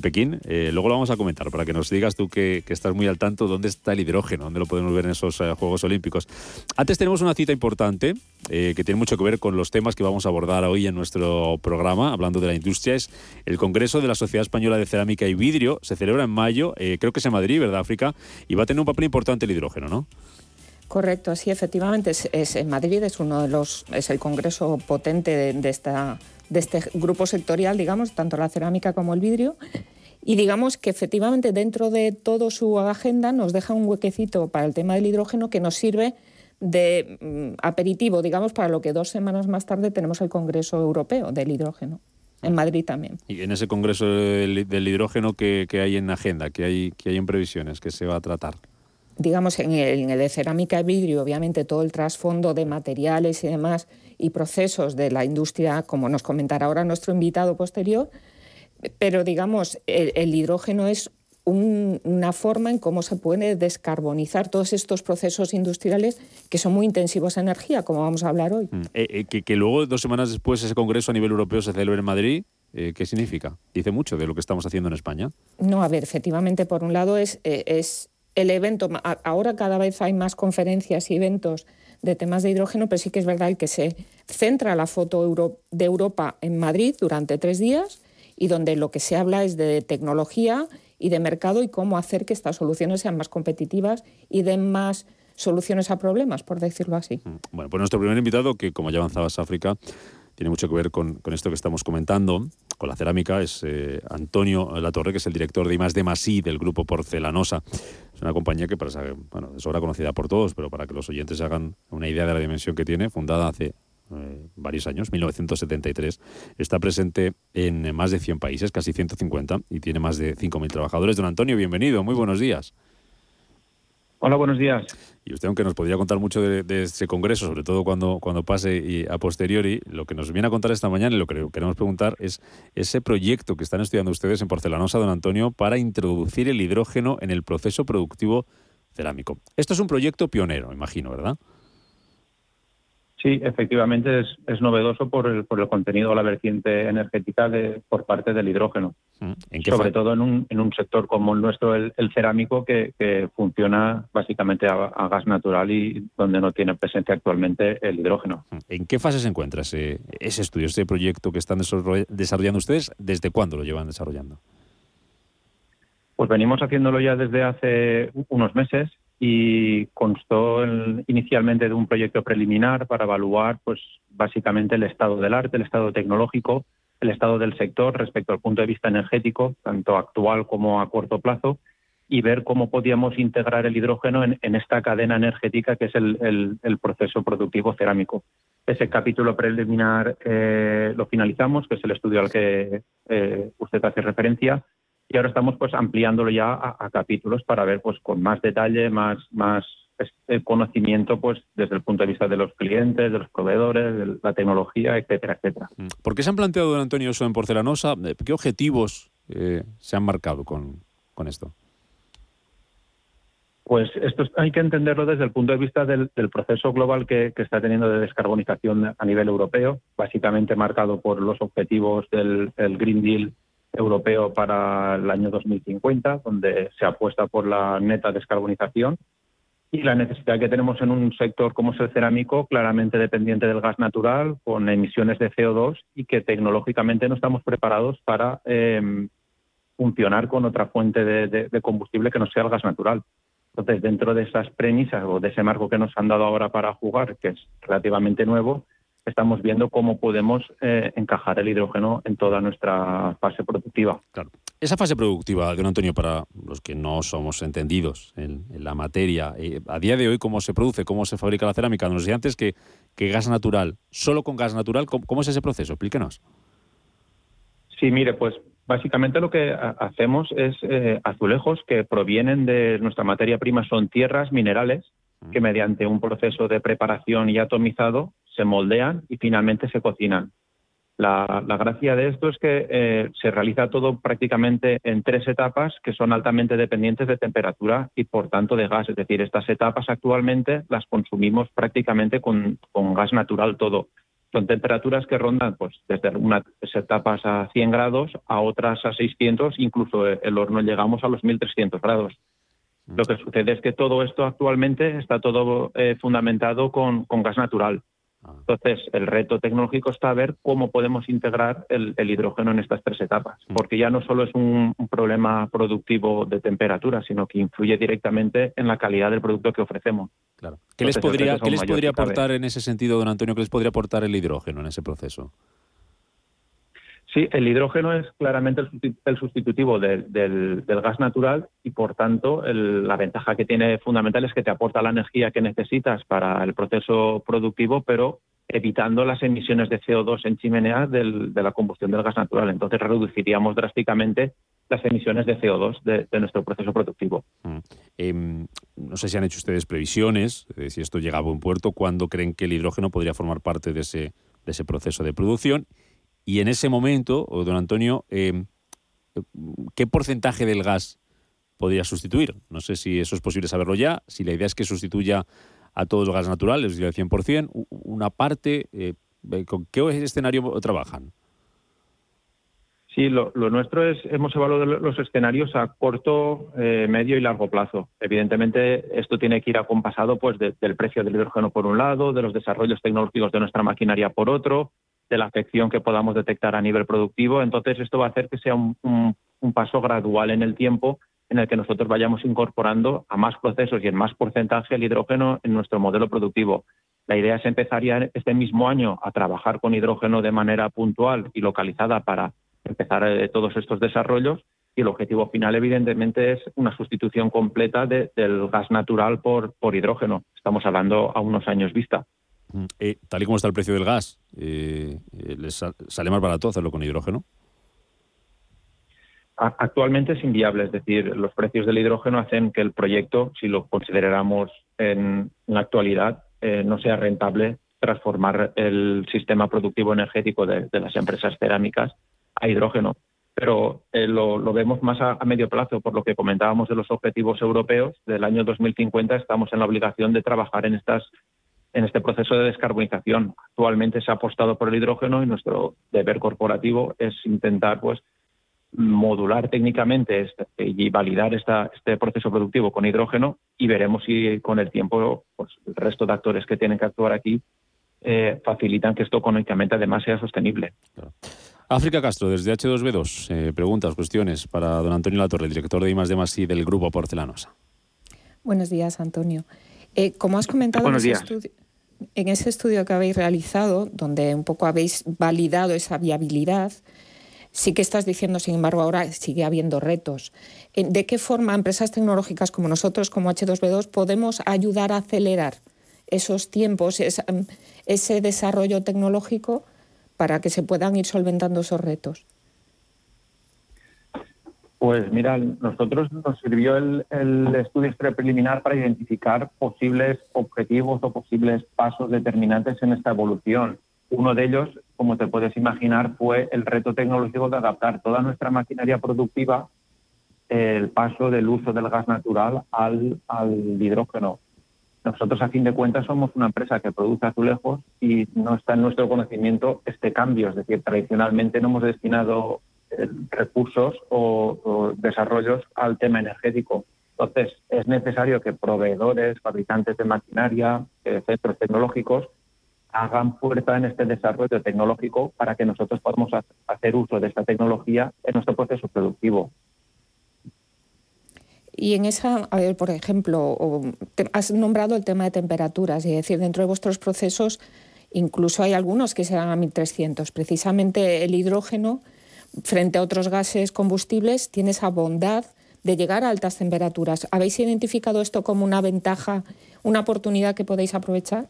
Pekín. Eh, luego lo vamos a comentar para que nos digas tú que, estás muy al tanto dónde está el hidrógeno, dónde lo podemos ver en esos eh, Juegos Olímpicos. Antes tenemos una cita importante que tiene mucho que ver con los temas que vamos a abordar hoy en nuestro programa, hablando de la industria. Es el Congreso de la Sociedad Española de Cerámica y Vidrio. Se celebra en mayo, creo que es en Madrid, ¿verdad, África? Y va a tener un papel importante el hidrógeno, ¿no? Correcto, sí, efectivamente. Es, es, en Madrid es uno de los, es el congreso potente de, esta, de este grupo sectorial, digamos, tanto la cerámica como el vidrio. Y digamos que efectivamente dentro de toda su agenda nos deja un huequecito para el tema del hidrógeno que nos sirve de mm, aperitivo, digamos, para lo que dos semanas más tarde tenemos el Congreso Europeo del Hidrógeno. En Madrid también. Y en ese Congreso del, hidrógeno que, que, hay en agenda, que hay, que hay en previsiones, que se va a tratar digamos, en el, en el, de cerámica y vidrio, obviamente todo el trasfondo de materiales y demás y procesos de la industria, como nos comentará ahora nuestro invitado posterior, pero digamos, el, el hidrógeno es un, una forma en cómo se puede descarbonizar todos estos procesos industriales que son muy intensivos en energía, como vamos a hablar hoy. Mm. Eh, eh, que, que, luego, dos semanas después, ese congreso a nivel europeo se celebre en Madrid. Eh, ¿Qué significa? Dice mucho de lo que estamos haciendo en España. No, a ver, efectivamente, por un lado es, es el evento, ahora cada vez hay más conferencias y eventos de temas de hidrógeno, pero sí que es verdad el que se centra la foto de Europa en Madrid durante tres días y donde lo que se habla es de tecnología y de mercado y cómo hacer que estas soluciones sean más competitivas y den más soluciones a problemas, por decirlo así. Mm, bueno, pues nuestro primer invitado, que como ya avanzabas África, tiene mucho que ver con, esto que estamos comentando, con la cerámica, es eh, Antonio Latorre, que es el director de I+, de Masí del grupo Porcelanosa. Es una compañía que, para, bueno, es ahora conocida por todos, pero para que los oyentes hagan una idea de la dimensión que tiene, fundada hace eh, varios años, 1973, está presente en más de 100 países, casi 150, y tiene más de 5.000 trabajadores. Don Antonio, bienvenido, muy buenos días. Hola, buenos días. Y usted, aunque nos podría contar mucho de, este congreso, sobre todo cuando, cuando pase y a posteriori, lo que nos viene a contar esta mañana y lo que queremos preguntar es ese proyecto que están estudiando ustedes en Porcelanosa, don Antonio, para introducir el hidrógeno en el proceso productivo cerámico. Esto es un proyecto pionero, imagino, ¿verdad? Sí, efectivamente es, es novedoso por el, por el contenido, la vertiente energética de, por parte del hidrógeno. Mm, Sobre todo en un, en un sector como el nuestro, el, cerámico, que, que, funciona básicamente a, gas natural y donde no tiene presencia actualmente el hidrógeno. Mm, ¿En qué fase se encuentra ese, ese estudio, ese proyecto que están desarrollando ustedes? ¿Desde cuándo lo llevan desarrollando? Pues venimos haciéndolo ya desde hace unos meses y constó inicialmente de un proyecto preliminar para evaluar pues básicamente el estado del arte, el estado tecnológico, el estado del sector respecto al punto de vista energético, tanto actual como a corto plazo, y ver cómo podíamos integrar el hidrógeno en, esta cadena energética que es el, proceso productivo cerámico. Ese capítulo preliminar eh, lo finalizamos, que es el estudio al que eh, usted hace referencia, y ahora estamos pues ampliándolo ya a, capítulos para ver pues con más detalle, más, más este conocimiento pues desde el punto de vista de los clientes, de los proveedores, de la tecnología, etcétera, etcétera. Mm. ¿Por qué se han planteado, don Antonio, eso en Porcelanosa? Eh, ¿Qué objetivos eh, se han marcado con, esto? Pues esto hay que entenderlo desde el punto de vista del, proceso global que, está teniendo de descarbonización a nivel europeo, básicamente marcado por los objetivos del Green Deal europeo para el año 2050, donde se apuesta por la neta descarbonización y la necesidad que tenemos en un sector como es el cerámico, claramente dependiente del gas natural, con emisiones de CO2 y que tecnológicamente no estamos preparados para em, funcionar con otra fuente de, combustible que no sea el gas natural. Entonces, dentro de esas premisas o de ese marco que nos han dado ahora para jugar, que es relativamente nuevo, estamos viendo cómo podemos eh, encajar el hidrógeno en toda nuestra fase productiva. Claro. Esa fase productiva, don Antonio, para los que no somos entendidos en, la materia, eh, a día de hoy, ¿cómo se produce, cómo se fabrica la cerámica? Nos decía antes que, que gas natural, solo con gas natural, ¿cómo, es ese proceso? Explíquenos. Sí, mire, pues básicamente lo que hacemos es eh, azulejos que provienen de nuestra materia prima, son tierras minerales que mediante un proceso de preparación y atomizado se moldean y finalmente se cocinan. La, gracia de esto es que eh, se realiza todo prácticamente en tres etapas que son altamente dependientes de temperatura y por tanto de gas. Es decir, estas etapas actualmente las consumimos prácticamente con, gas natural todo. Son temperaturas que rondan pues, desde unas etapas a 100 grados a otras a 600, incluso el horno llegamos a los 1300 grados. Lo que sucede es que todo esto actualmente está todo eh, fundamentado con gas natural. Entonces, el reto tecnológico está a ver cómo podemos integrar el, hidrógeno en estas tres etapas, mm. porque ya no solo es un, problema productivo de temperatura, sino que influye directamente en la calidad del producto que ofrecemos. Claro. ¿Qué les podría, ¿qué les podría aportar en ese sentido, don Antonio, qué les podría aportar el hidrógeno en ese proceso? Sí, el hidrógeno es claramente el sustitutivo del, gas natural y, por tanto, la ventaja que tiene fundamental es que te aporta la energía que necesitas para el proceso productivo, pero evitando las emisiones de CO2 en chimenea de la combustión del gas natural. Entonces, reduciríamos drásticamente las emisiones de CO2 de, nuestro proceso productivo. Mm. Em, no sé si han hecho ustedes previsiones, si esto llega a buen puerto, ¿cuándo creen que el hidrógeno podría formar parte de ese, de ese proceso de producción? Y en ese momento, don Antonio, eh, ¿qué porcentaje del gas podría sustituir? No sé si eso es posible saberlo ya, si la idea es que sustituya a todos los gas naturales, es decir, al 100%, una parte, eh, ¿con qué escenario trabajan? Sí, lo, nuestro es, hemos evaluado los escenarios a corto, eh, medio y largo plazo. Evidentemente, esto tiene que ir acompasado pues, del precio del hidrógeno por un lado, de los desarrollos tecnológicos de nuestra maquinaria por otro, de la afección que podamos detectar a nivel productivo. Entonces, esto va a hacer que sea un, paso gradual en el tiempo en el que nosotros vayamos incorporando a más procesos y en más porcentaje el hidrógeno en nuestro modelo productivo. La idea es empezar ya este mismo año a trabajar con hidrógeno de manera puntual y localizada para empezar eh, todos estos desarrollos y el objetivo final evidentemente es una sustitución completa del gas natural por, por hidrógeno. Estamos hablando a unos años vista. Mm, eh, tal y como está el precio del gas, eh, ¿les sale más barato hacerlo con hidrógeno? Actualmente es inviable, es decir, los precios del hidrógeno hacen que el proyecto, si lo consideráramos en, la actualidad, no sea rentable transformar el sistema productivo energético de, las empresas cerámicas a hidrógeno. Pero eh, lo, vemos más a, medio plazo, por lo que comentábamos de los objetivos europeos. Del año 2050 estamos en la obligación de trabajar en, estas, en este proceso de descarbonización. Actualmente se ha apostado por el hidrógeno y nuestro deber corporativo es intentar pues, modular técnicamente este, y validar esta, este proceso productivo con hidrógeno y veremos si con el tiempo pues, el resto de actores que tienen que actuar aquí eh, facilitan que esto económicamente además sea sostenible. África Castro, desde H2B2, eh, preguntas, cuestiones para don Antonio Latorre, director de I+D+, I del Grupo Porcelanosa. Buenos días, Antonio. Eh, como has comentado en ese, estudio, en ese, estudio, que habéis realizado, donde un poco habéis validado esa viabilidad, sí que estás diciendo, sin embargo, ahora sigue habiendo retos. Eh, ¿De qué forma empresas tecnológicas como nosotros, como H2B2, podemos ayudar a acelerar esos tiempos, ese desarrollo tecnológico? para que se puedan ir solventando esos retos? Pues mira, nosotros nos sirvió el, estudio preliminar para identificar posibles objetivos o posibles pasos determinantes en esta evolución. Uno de ellos, como te puedes imaginar, fue el reto tecnológico de adaptar toda nuestra maquinaria productiva el paso del uso del gas natural al, al hidrógeno. Nosotros, a fin de cuentas, somos una empresa que produce azulejos y no está en nuestro conocimiento este cambio. Es decir, tradicionalmente no hemos destinado recursos o, desarrollos al tema energético. Entonces, es necesario que proveedores, fabricantes de maquinaria, eh, centros tecnológicos, hagan fuerza en este desarrollo tecnológico para que nosotros podamos hacer uso de esta tecnología en nuestro proceso productivo. Y en esa, a ver, por ejemplo, has nombrado el tema de temperaturas, es decir, dentro de vuestros procesos incluso hay algunos que se dan a 1300. Precisamente el hidrógeno, frente a otros gases combustibles, tiene esa bondad de llegar a altas temperaturas. ¿Habéis identificado esto como una ventaja, una oportunidad que podéis aprovechar?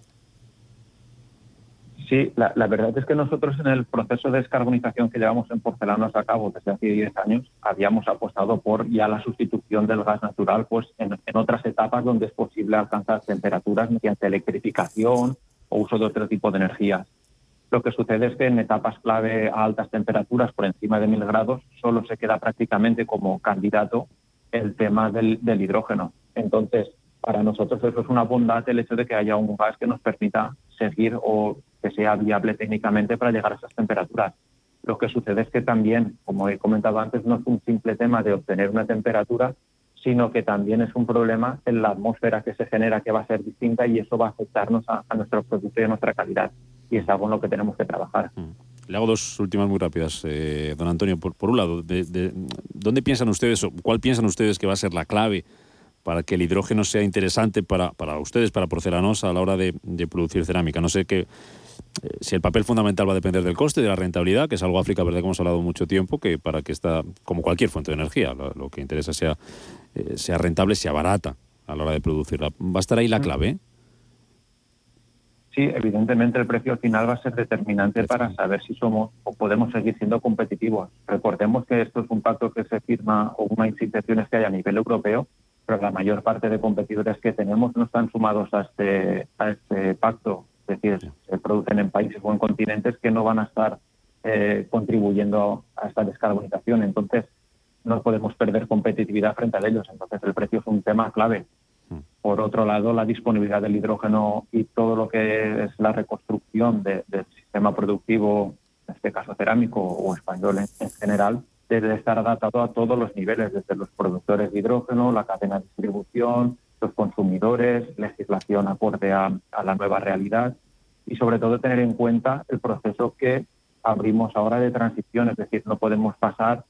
Sí, la, verdad es que nosotros en el proceso de descarbonización que llevamos en porcelanos a cabo desde hace 10 años, habíamos apostado por ya la sustitución del gas natural pues en, otras etapas donde es posible alcanzar temperaturas mediante electrificación o uso de otro tipo de energías. Lo que sucede es que en etapas clave a altas temperaturas, por encima de 1000 grados, solo se queda prácticamente como candidato el tema del, del hidrógeno. Entonces, para nosotros eso es una bondad el hecho de que haya un gas que nos permita seguir o que sea viable técnicamente para llegar a esas temperaturas. Lo que sucede es que también, como he comentado antes, no es un simple tema de obtener una temperatura, sino que también es un problema en la atmósfera que se genera que va a ser distinta y eso va a afectarnos a, nuestro producto y a nuestra calidad. Y es algo en lo que tenemos que trabajar. Mm. Le hago dos últimas muy rápidas, eh, don Antonio. Por, por un lado, de, ¿dónde piensan ustedes o cuál piensan ustedes que va a ser la clave para que el hidrógeno sea interesante para, para ustedes, para Porcelanosa, a la hora de, de producir cerámica? No sé qué eh, si el papel fundamental va a depender del coste, de la rentabilidad, que es algo África verdad que hemos hablado mucho tiempo, que para que esta, como cualquier fuente de energía, lo, que interesa sea, eh, sea rentable, sea barata a la hora de producirla. ¿Va a estar ahí la clave? Sí, evidentemente el precio final va a ser determinante para saber si somos o podemos seguir siendo competitivos. Recordemos que esto es un pacto que se firma o una instituciones que hay a nivel europeo, pero la mayor parte de competidores que tenemos no están sumados a este, a este pacto es decir, se producen en países o en continentes que no van a estar eh, contribuyendo a esta descarbonización. Entonces, no podemos perder competitividad frente a ellos. Entonces, el precio es un tema clave. Por otro lado, la disponibilidad del hidrógeno y todo lo que es la reconstrucción del sistema productivo este caso cerámico o español en, general, debe estar adaptado a todos los niveles, desde los productores de hidrógeno, la cadena de distribución, los consumidores, legislación acorde a, la nueva realidad y sobre todo tener en cuenta el proceso que abrimos ahora de transición, es decir, no podemos pasar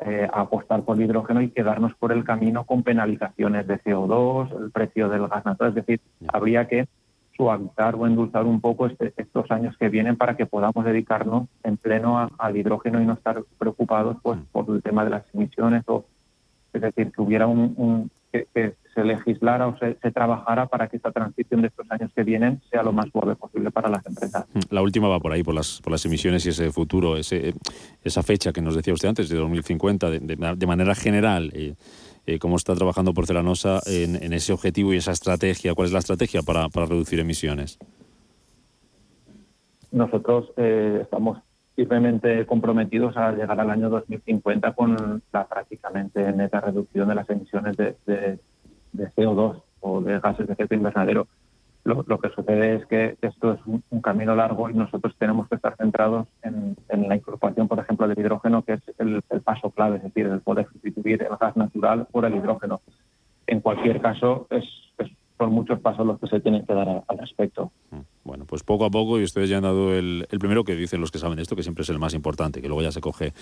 eh, apostar por el hidrógeno y quedarnos por el camino con penalizaciones de CO2, el precio del gas natural, es decir, habría que suavizar o endulzar un poco este, estos años que vienen para que podamos dedicarnos en pleno al hidrógeno y no estar preocupados pues mm. por el tema de las emisiones o es decir que hubiera un, que, se legislara o se, trabajara para que esta transición de estos años que vienen sea lo más suave posible para las empresas. Mm, la última va por ahí, por las, por las emisiones y ese futuro, ese, esa fecha que nos decía usted antes, de 2050, de, de, manera general. Eh, eh, cómo está trabajando Porcelanosa en, en, ese objetivo y esa estrategia. ¿Cuál es la estrategia para, para reducir emisiones? Nosotros eh, estamos firmemente comprometidos a llegar al año 2050 con la prácticamente neta reducción de las emisiones de, de, de CO2 o de gases de efecto invernadero. Lo, que sucede es que esto es un, camino largo y nosotros tenemos que estar centrados en, la incorporación, por ejemplo, del hidrógeno, que es el, paso clave, es decir, el poder sustituir el gas natural por el hidrógeno. En cualquier caso, es, son muchos pasos los que se tienen que dar al respecto. Mm, bueno, pues poco a poco, y ustedes ya han dado el, el primero que dicen los que saben esto, que siempre es el más importante, que luego ya se coge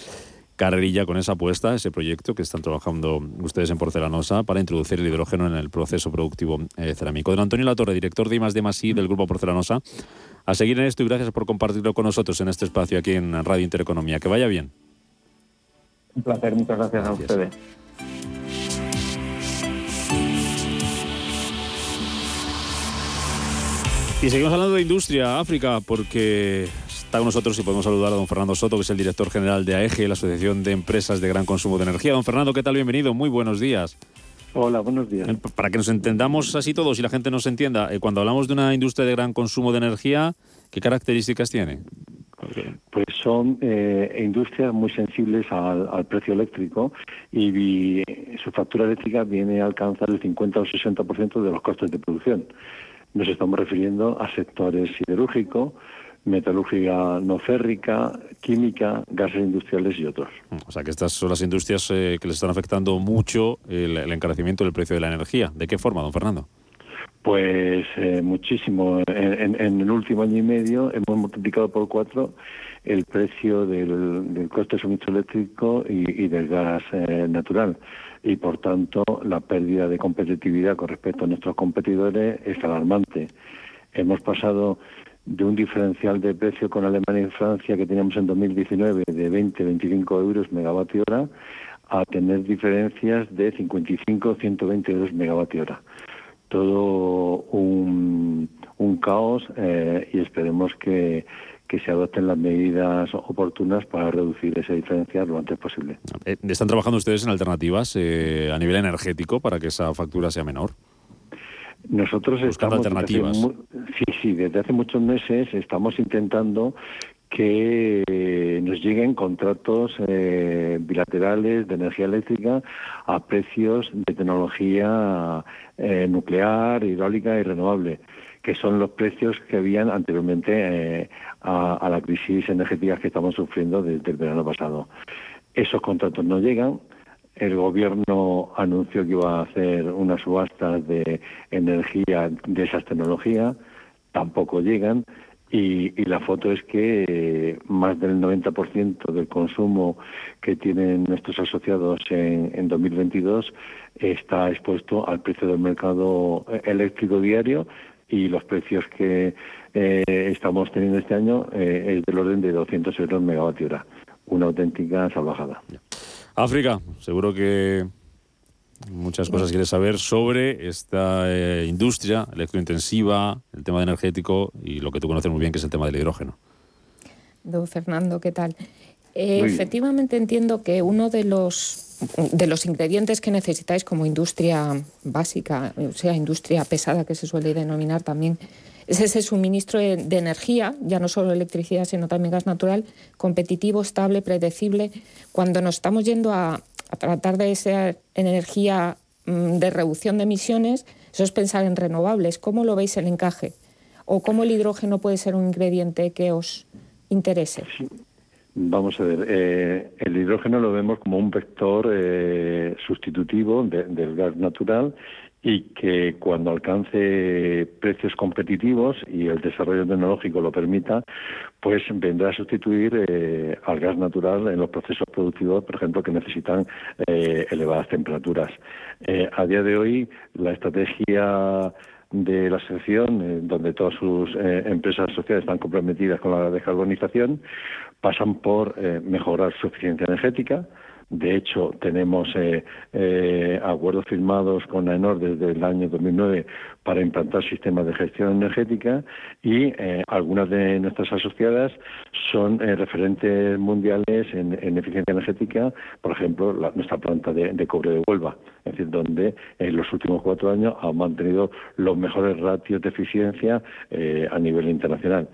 carrerilla con esa apuesta, ese proyecto que están trabajando ustedes en Porcelanosa para introducir el hidrógeno en el proceso productivo eh, cerámico. Don Antonio Latorre, director de I+, D I del Grupo Porcelanosa, a seguir en esto y gracias por compartirlo con nosotros en este espacio aquí en Radio Intereconomía. Que vaya bien. Un placer, muchas gracias. a ustedes. Y seguimos hablando de industria, África, porque Está con nosotros y podemos saludar a don Fernando Soto, que es el director general de AEGE, la Asociación de Empresas de Gran Consumo de Energía. Don Fernando, ¿qué tal? Bienvenido. Muy buenos días. Hola, buenos días. Para que nos entendamos así todos y la gente nos entienda, eh, cuando hablamos de una industria de gran consumo de energía, ¿qué características tiene? Pues son eh, industrias muy sensibles al, precio eléctrico y, su factura eléctrica viene a alcanzar el 50 o 60% de los costes de producción. Nos estamos refiriendo a sectores siderúrgicos, metalúrgica no férrica, química, gases industriales y otros. O sea que estas son las industrias eh, que les están afectando mucho el, encarecimiento del precio de la energía. ¿De qué forma, don Fernando? Pues eh, muchísimo. En, el último año y medio hemos multiplicado por cuatro el precio del, coste de suministro eléctrico y, del gas eh, natural. Y por tanto, la pérdida de competitividad con respecto a nuestros competidores es alarmante. Hemos pasado de un diferencial de precio con Alemania y Francia que teníamos en 2019 de 20-25 euros megavatio hora a tener diferencias de 55-120 euros megavatio hora. Todo un, caos eh, y esperemos que, se adopten las medidas oportunas para reducir esa diferencia lo antes posible. Eh, ¿Están trabajando ustedes en alternativas eh, a nivel energético para que esa factura sea menor? Nosotros Buscando estamos alternativas. sí, sí, desde hace muchos meses estamos intentando que nos lleguen contratos eh, bilaterales de energía eléctrica a precios de tecnología eh, nuclear, hidráulica y renovable, que son los precios que habían anteriormente eh, a, la crisis energética que estamos sufriendo desde el verano pasado. Esos contratos no llegan, el gobierno anunció que iba a hacer una subasta de energía de esas tecnologías, tampoco llegan. Y, la foto es que eh, más del 90% del consumo que tienen nuestros asociados en, 2022 está expuesto al precio del mercado eléctrico diario y los precios que eh, estamos teniendo este año eh, es del orden de 200 euros megavatio hora. Una auténtica salvajada. África, seguro que muchas cosas quieres saber sobre esta eh, industria electrointensiva, el tema energético y lo que tú conoces muy bien, que es el tema del hidrógeno. Don Fernando, ¿qué tal? Eh, efectivamente entiendo que uno de los, de los ingredientes que necesitáis como industria básica, o sea, industria pesada que se suele denominar también, es ese suministro de, energía, ya no solo electricidad, sino también gas natural, competitivo, estable, predecible. Cuando nos estamos yendo a, tratar de esa energía mm, de reducción de emisiones, eso es pensar en renovables. ¿Cómo lo veis el encaje? ¿O cómo el hidrógeno puede ser un ingrediente que os interese? Vamos a ver, eh, el hidrógeno lo vemos como un vector eh, sustitutivo del gas natural y que cuando alcance precios competitivos y el desarrollo tecnológico lo permita, pues vendrá a sustituir eh, al gas natural en los procesos productivos, por ejemplo, que necesitan elevadas temperaturas. a día de hoy, la estrategia de la sección, donde todas sus empresas sociales están comprometidas con la descarbonización, pasan por eh, mejorar su eficiencia energética. De hecho, tenemos eh, eh, acuerdos firmados con AENOR desde el año 2009 para implantar sistemas de gestión energética y algunas de nuestras asociadas son referentes mundiales en, eficiencia energética, por ejemplo, nuestra planta de, cobre de Huelva, es decir, donde en los últimos cuatro años ha mantenido los mejores ratios de eficiencia a nivel internacional.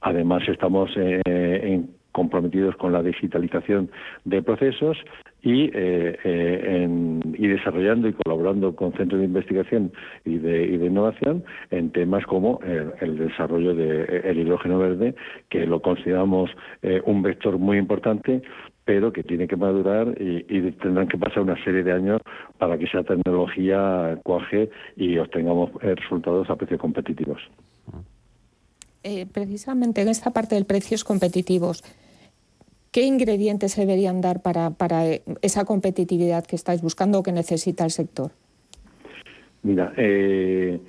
Además, estamos en comprometidos con la digitalización de procesos y, eh, eh, y desarrollando y colaborando con centros de investigación y de, innovación en temas como el, desarrollo del hidrógeno verde, que lo consideramos eh, un vector muy importante pero que tiene que madurar y, tendrán que pasar una serie de años para que esa tecnología cuaje y obtengamos resultados a precios competitivos. precisamente en esta parte de precios competitivos, ¿Qué ingredientes se deberían dar para, esa competitividad que estáis buscando o que necesita el sector? Mira, eh,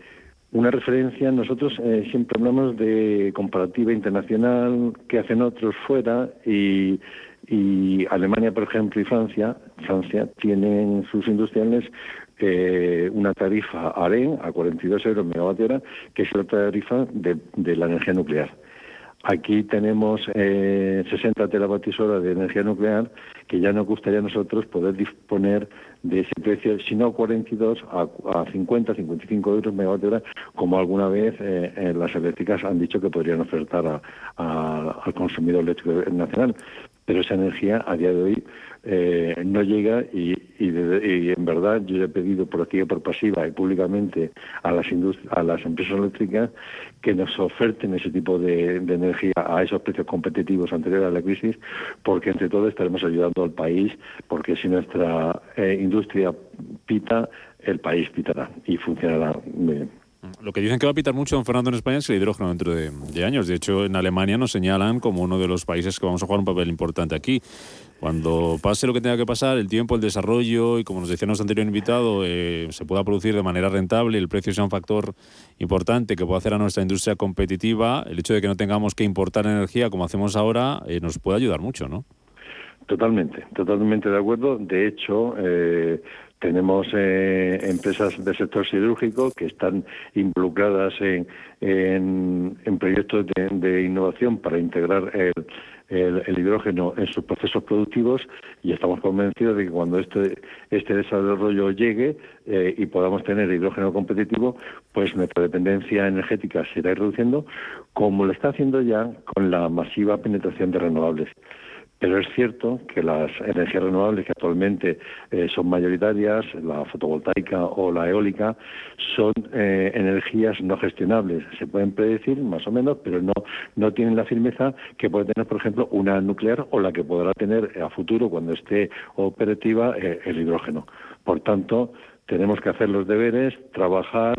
una referencia, nosotros eh, siempre hablamos de comparativa internacional, que hacen otros fuera y, Alemania, por ejemplo, y Francia, Francia tienen sus industriales eh, una tarifa AREN a 42 euros megavatio hora, que es la tarifa de la energía nuclear. Aquí tenemos eh, 60 teravatios hora de energía nuclear que ya nos gustaría a nosotros poder disponer de ese precio, si no 42, a, a 50, 55 euros megavatio hora, como alguna vez eh, las eléctricas han dicho que podrían ofertar al consumidor eléctrico nacional. Pero esa energía a día de hoy eh, no llega y, en verdad yo he pedido por activa por pasiva y públicamente a las a las empresas eléctricas que nos oferten ese tipo de, energía a esos precios competitivos anteriores a la crisis porque entre todos estaremos ayudando al país porque si nuestra eh, industria pita el país pitará y funcionará muy bien. Lo que dicen que va a pitar mucho, don Fernando, en España es el hidrógeno dentro de, años. De hecho, en Alemania nos señalan como uno de los países que vamos a jugar un papel importante aquí. Cuando pase lo que tenga que pasar, el tiempo, el desarrollo y como nos decía nuestro anterior invitado, eh, se pueda producir de manera rentable, el precio sea un factor importante que pueda hacer a nuestra industria competitiva, el hecho de que no tengamos que importar energía como hacemos ahora eh, nos puede ayudar mucho, ¿no? Totalmente, totalmente de acuerdo. De hecho, eh, tenemos eh, empresas del sector siderúrgico que están involucradas en, en, proyectos de, innovación para integrar el, el, hidrógeno en sus procesos productivos y estamos convencidos de que cuando este, este desarrollo llegue eh, y podamos tener hidrógeno competitivo, pues nuestra dependencia energética se irá reduciendo, como lo está haciendo ya con la masiva penetración de renovables. Pero es cierto que las energías renovables que actualmente eh, son mayoritarias, la fotovoltaica o la eólica, son eh, energías no gestionables. Se pueden predecir más o menos, pero no, no tienen la firmeza que puede tener, por ejemplo, una nuclear o la que podrá tener a futuro, cuando esté operativa, eh, el hidrógeno. Por tanto, tenemos que hacer los deberes, trabajar,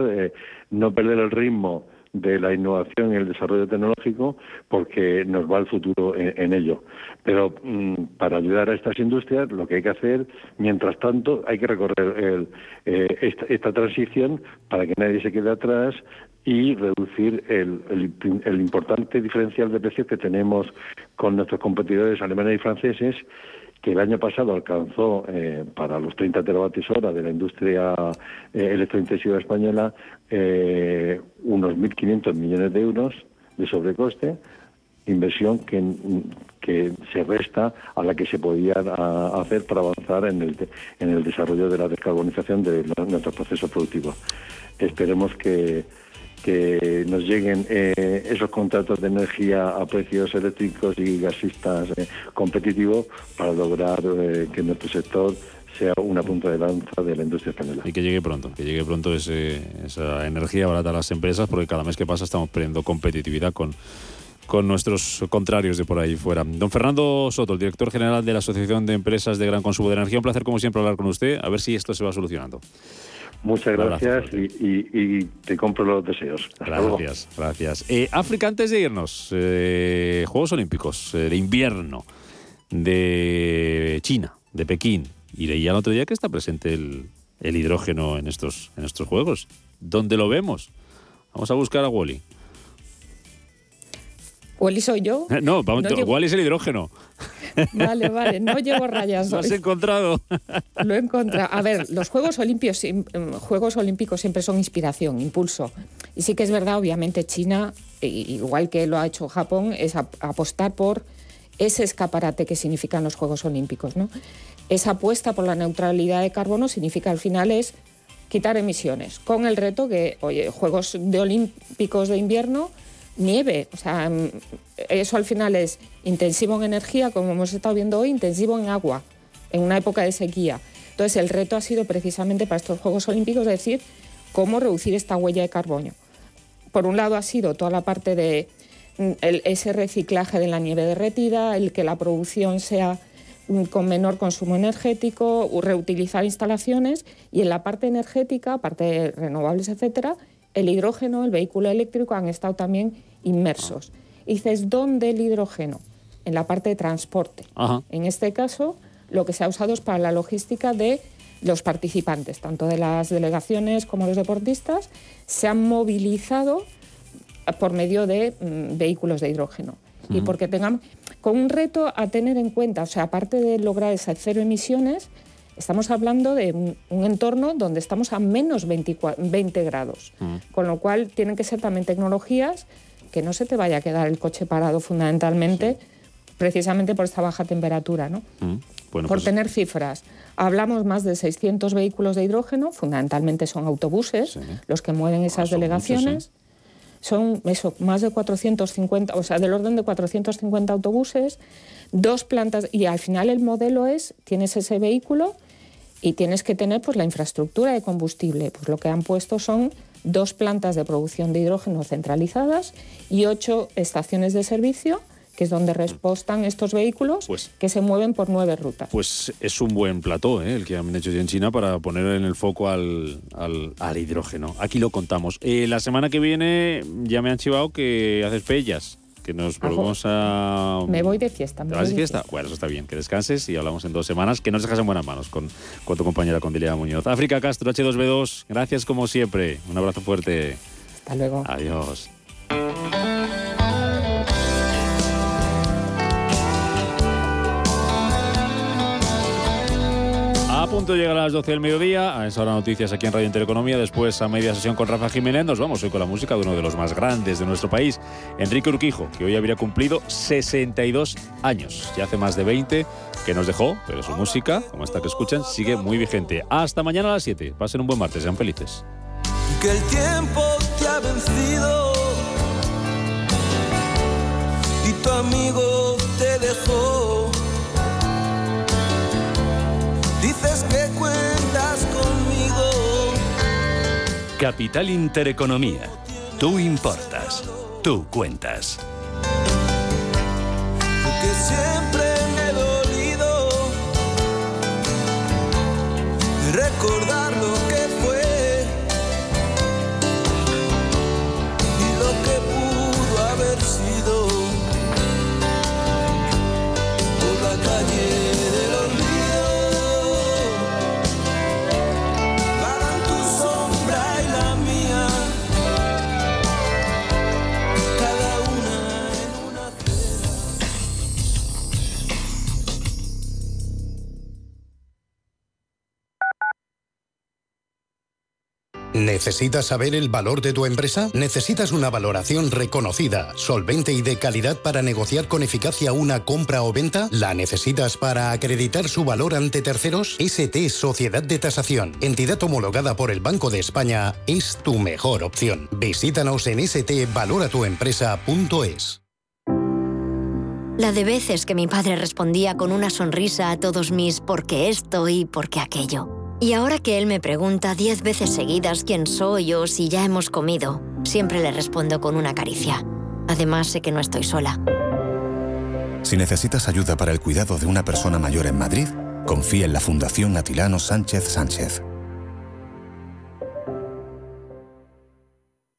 no perder el ritmo de la innovación y el desarrollo tecnológico porque nos va el futuro en, ello. Pero mm, para ayudar a estas industrias lo que hay que hacer, mientras tanto, hay que recorrer eh, esta, transición para que nadie se quede atrás y reducir el, el, importante diferencial de precios que tenemos con nuestros competidores alemanes y franceses que el año pasado alcanzó eh, para los 30 teravatios hora de la industria eh, electrointensiva española eh, unos 1.500 millones de euros de sobrecoste, inversión que, que se resta a la que se podía hacer para avanzar en el, en el desarrollo de la descarbonización de nuestros procesos productivos. Esperemos que que nos lleguen eh, esos contratos de energía a precios eléctricos y gasistas eh, competitivos para lograr eh, que nuestro sector sea una punta de lanza de la industria española. Y que llegue pronto, que llegue pronto esa energía barata a las empresas, porque cada mes que pasa estamos perdiendo competitividad con con nuestros contrarios de por ahí fuera. Don Fernando Soto, el director general de la Asociación de Empresas de Gran Consumo de Energía, un placer como siempre hablar con usted, a ver si esto se va solucionando. Muchas gracias y, te compro los deseos. gracias, gracias. Eh, África, antes de irnos, eh, Juegos Olímpicos eh, de invierno de China, de Pekín, y leía el otro día que está presente el, hidrógeno en estos, en estos Juegos. ¿Dónde lo vemos? Vamos a buscar a Wally. ¿Wally soy yo? No, vamos, Wally es el hidrógeno. Vale, vale, no llevo rayas. ¿Lo has encontrado? Lo he encontrado. A ver, los Juegos Olímpicos, em, Juegos Olímpicos siempre son inspiración, impulso. Y sí que es verdad, obviamente, China, igual que lo ha hecho Japón, es apostar por ese escaparate que significan los Juegos Olímpicos. ¿no? Esa apuesta por la neutralidad de carbono significa al final es quitar emisiones, con el reto que, oye, Juegos de Olímpicos de invierno nieve. O sea, mm, eso al final es intensivo en energía, como hemos estado viendo hoy, intensivo en agua, en una época de sequía. Entonces, el reto ha sido precisamente para estos Juegos Olímpicos decir cómo reducir esta huella de carbono. Por un lado ha sido toda la parte de mm, ese reciclaje de la nieve derretida, el que la producción sea mm, con menor consumo energético, reutilizar instalaciones y en la parte energética, parte de renovables, etcétera, el hidrógeno, el vehículo eléctrico han estado también inmersos. Y dices, ¿dónde el hidrógeno? En la parte de transporte. En este caso, lo que se ha usado es para la logística de los participantes, tanto de las delegaciones como los deportistas, se han movilizado por medio de mm, vehículos de hidrógeno. Y porque tengamos, con un reto a tener en cuenta, o sea, aparte de lograr esas cero emisiones, estamos hablando de un, entorno donde estamos a menos 20 grados, con lo cual tienen que ser también tecnologías que no se te vaya a quedar el coche parado fundamentalmente, precisamente por esta baja temperatura. ¿no? Mm. por pues tener cifras, hablamos más de 600 vehículos de hidrógeno, fundamentalmente son autobuses los que mueven esas delegaciones. Son eso, más de 450, o sea, del orden de 450 autobuses, dos plantas, y al final el modelo es, tienes ese vehículo y tienes que tener pues, la infraestructura de combustible. Pues lo que han puesto son dos plantas de producción de hidrógeno centralizadas y ocho estaciones de servicio que es donde respostan estos vehículos pues que se mueven por nueve rutas. Pues es un buen plató ¿eh? el que han hecho en China para poner en el foco al, hidrógeno. Aquí lo contamos. Eh, la semana que viene ya me han chivado que haces pellas que nos volvemos a... Me voy de fiesta. Me vas de fiesta? Bueno, eso está bien, que descanses y hablamos en dos semanas, que nos dejas en buenas manos con, con tu compañera Condilia Muñoz. África Castro, H2B2, gracias como siempre. Un abrazo fuerte. Hasta luego. Adiós. Punto de llegar a las 12 del mediodía, a esa hora noticias aquí en Radio Intereconomía, después a media sesión con Rafa Jiménez, nos vamos hoy con la música de uno de los más grandes de nuestro país, Enrique Urquijo, que hoy habría cumplido 62 años, ya hace más de 20 que nos dejó, pero su música, como esta que escuchan, sigue muy vigente. Hasta mañana a las 7, pasen un buen martes, sean felices. Que cuentas conmigo. Capital Intereconomía. Tú importas. Tú cuentas. Porque siempre me he dolido recordar ¿Necesitas saber el valor de tu empresa? ¿Necesitas una valoración reconocida, solvente y de calidad para negociar con eficacia una compra o venta? ¿La necesitas para acreditar su valor ante terceros? ST Sociedad de Tasación, entidad homologada por el Banco de España, es tu mejor opción. Visítanos en stvaloratuempresa.es. La de veces que mi padre respondía con una sonrisa a todos mis porque esto y porque aquello. Y ahora que él me pregunta diez veces seguidas quién soy o si ya hemos comido, siempre le respondo con una caricia. Además, sé que no estoy sola. Si necesitas ayuda para el cuidado de una persona mayor en Madrid, confía en la Fundación Atilano Sánchez Sánchez.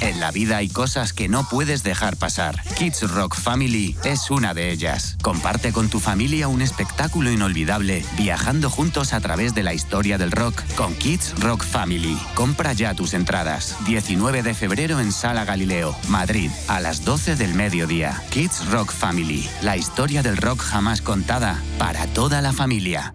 En la vida hay cosas que no puedes dejar pasar. Kids Rock Family es una de ellas. Comparte con tu familia un espectáculo inolvidable, viajando juntos a través de la historia del rock con Kids Rock Family. Compra ya tus entradas. 19 de febrero en Sala Galileo, Madrid, a las 12 del mediodía. Kids Rock Family, la historia del rock jamás contada para toda la familia.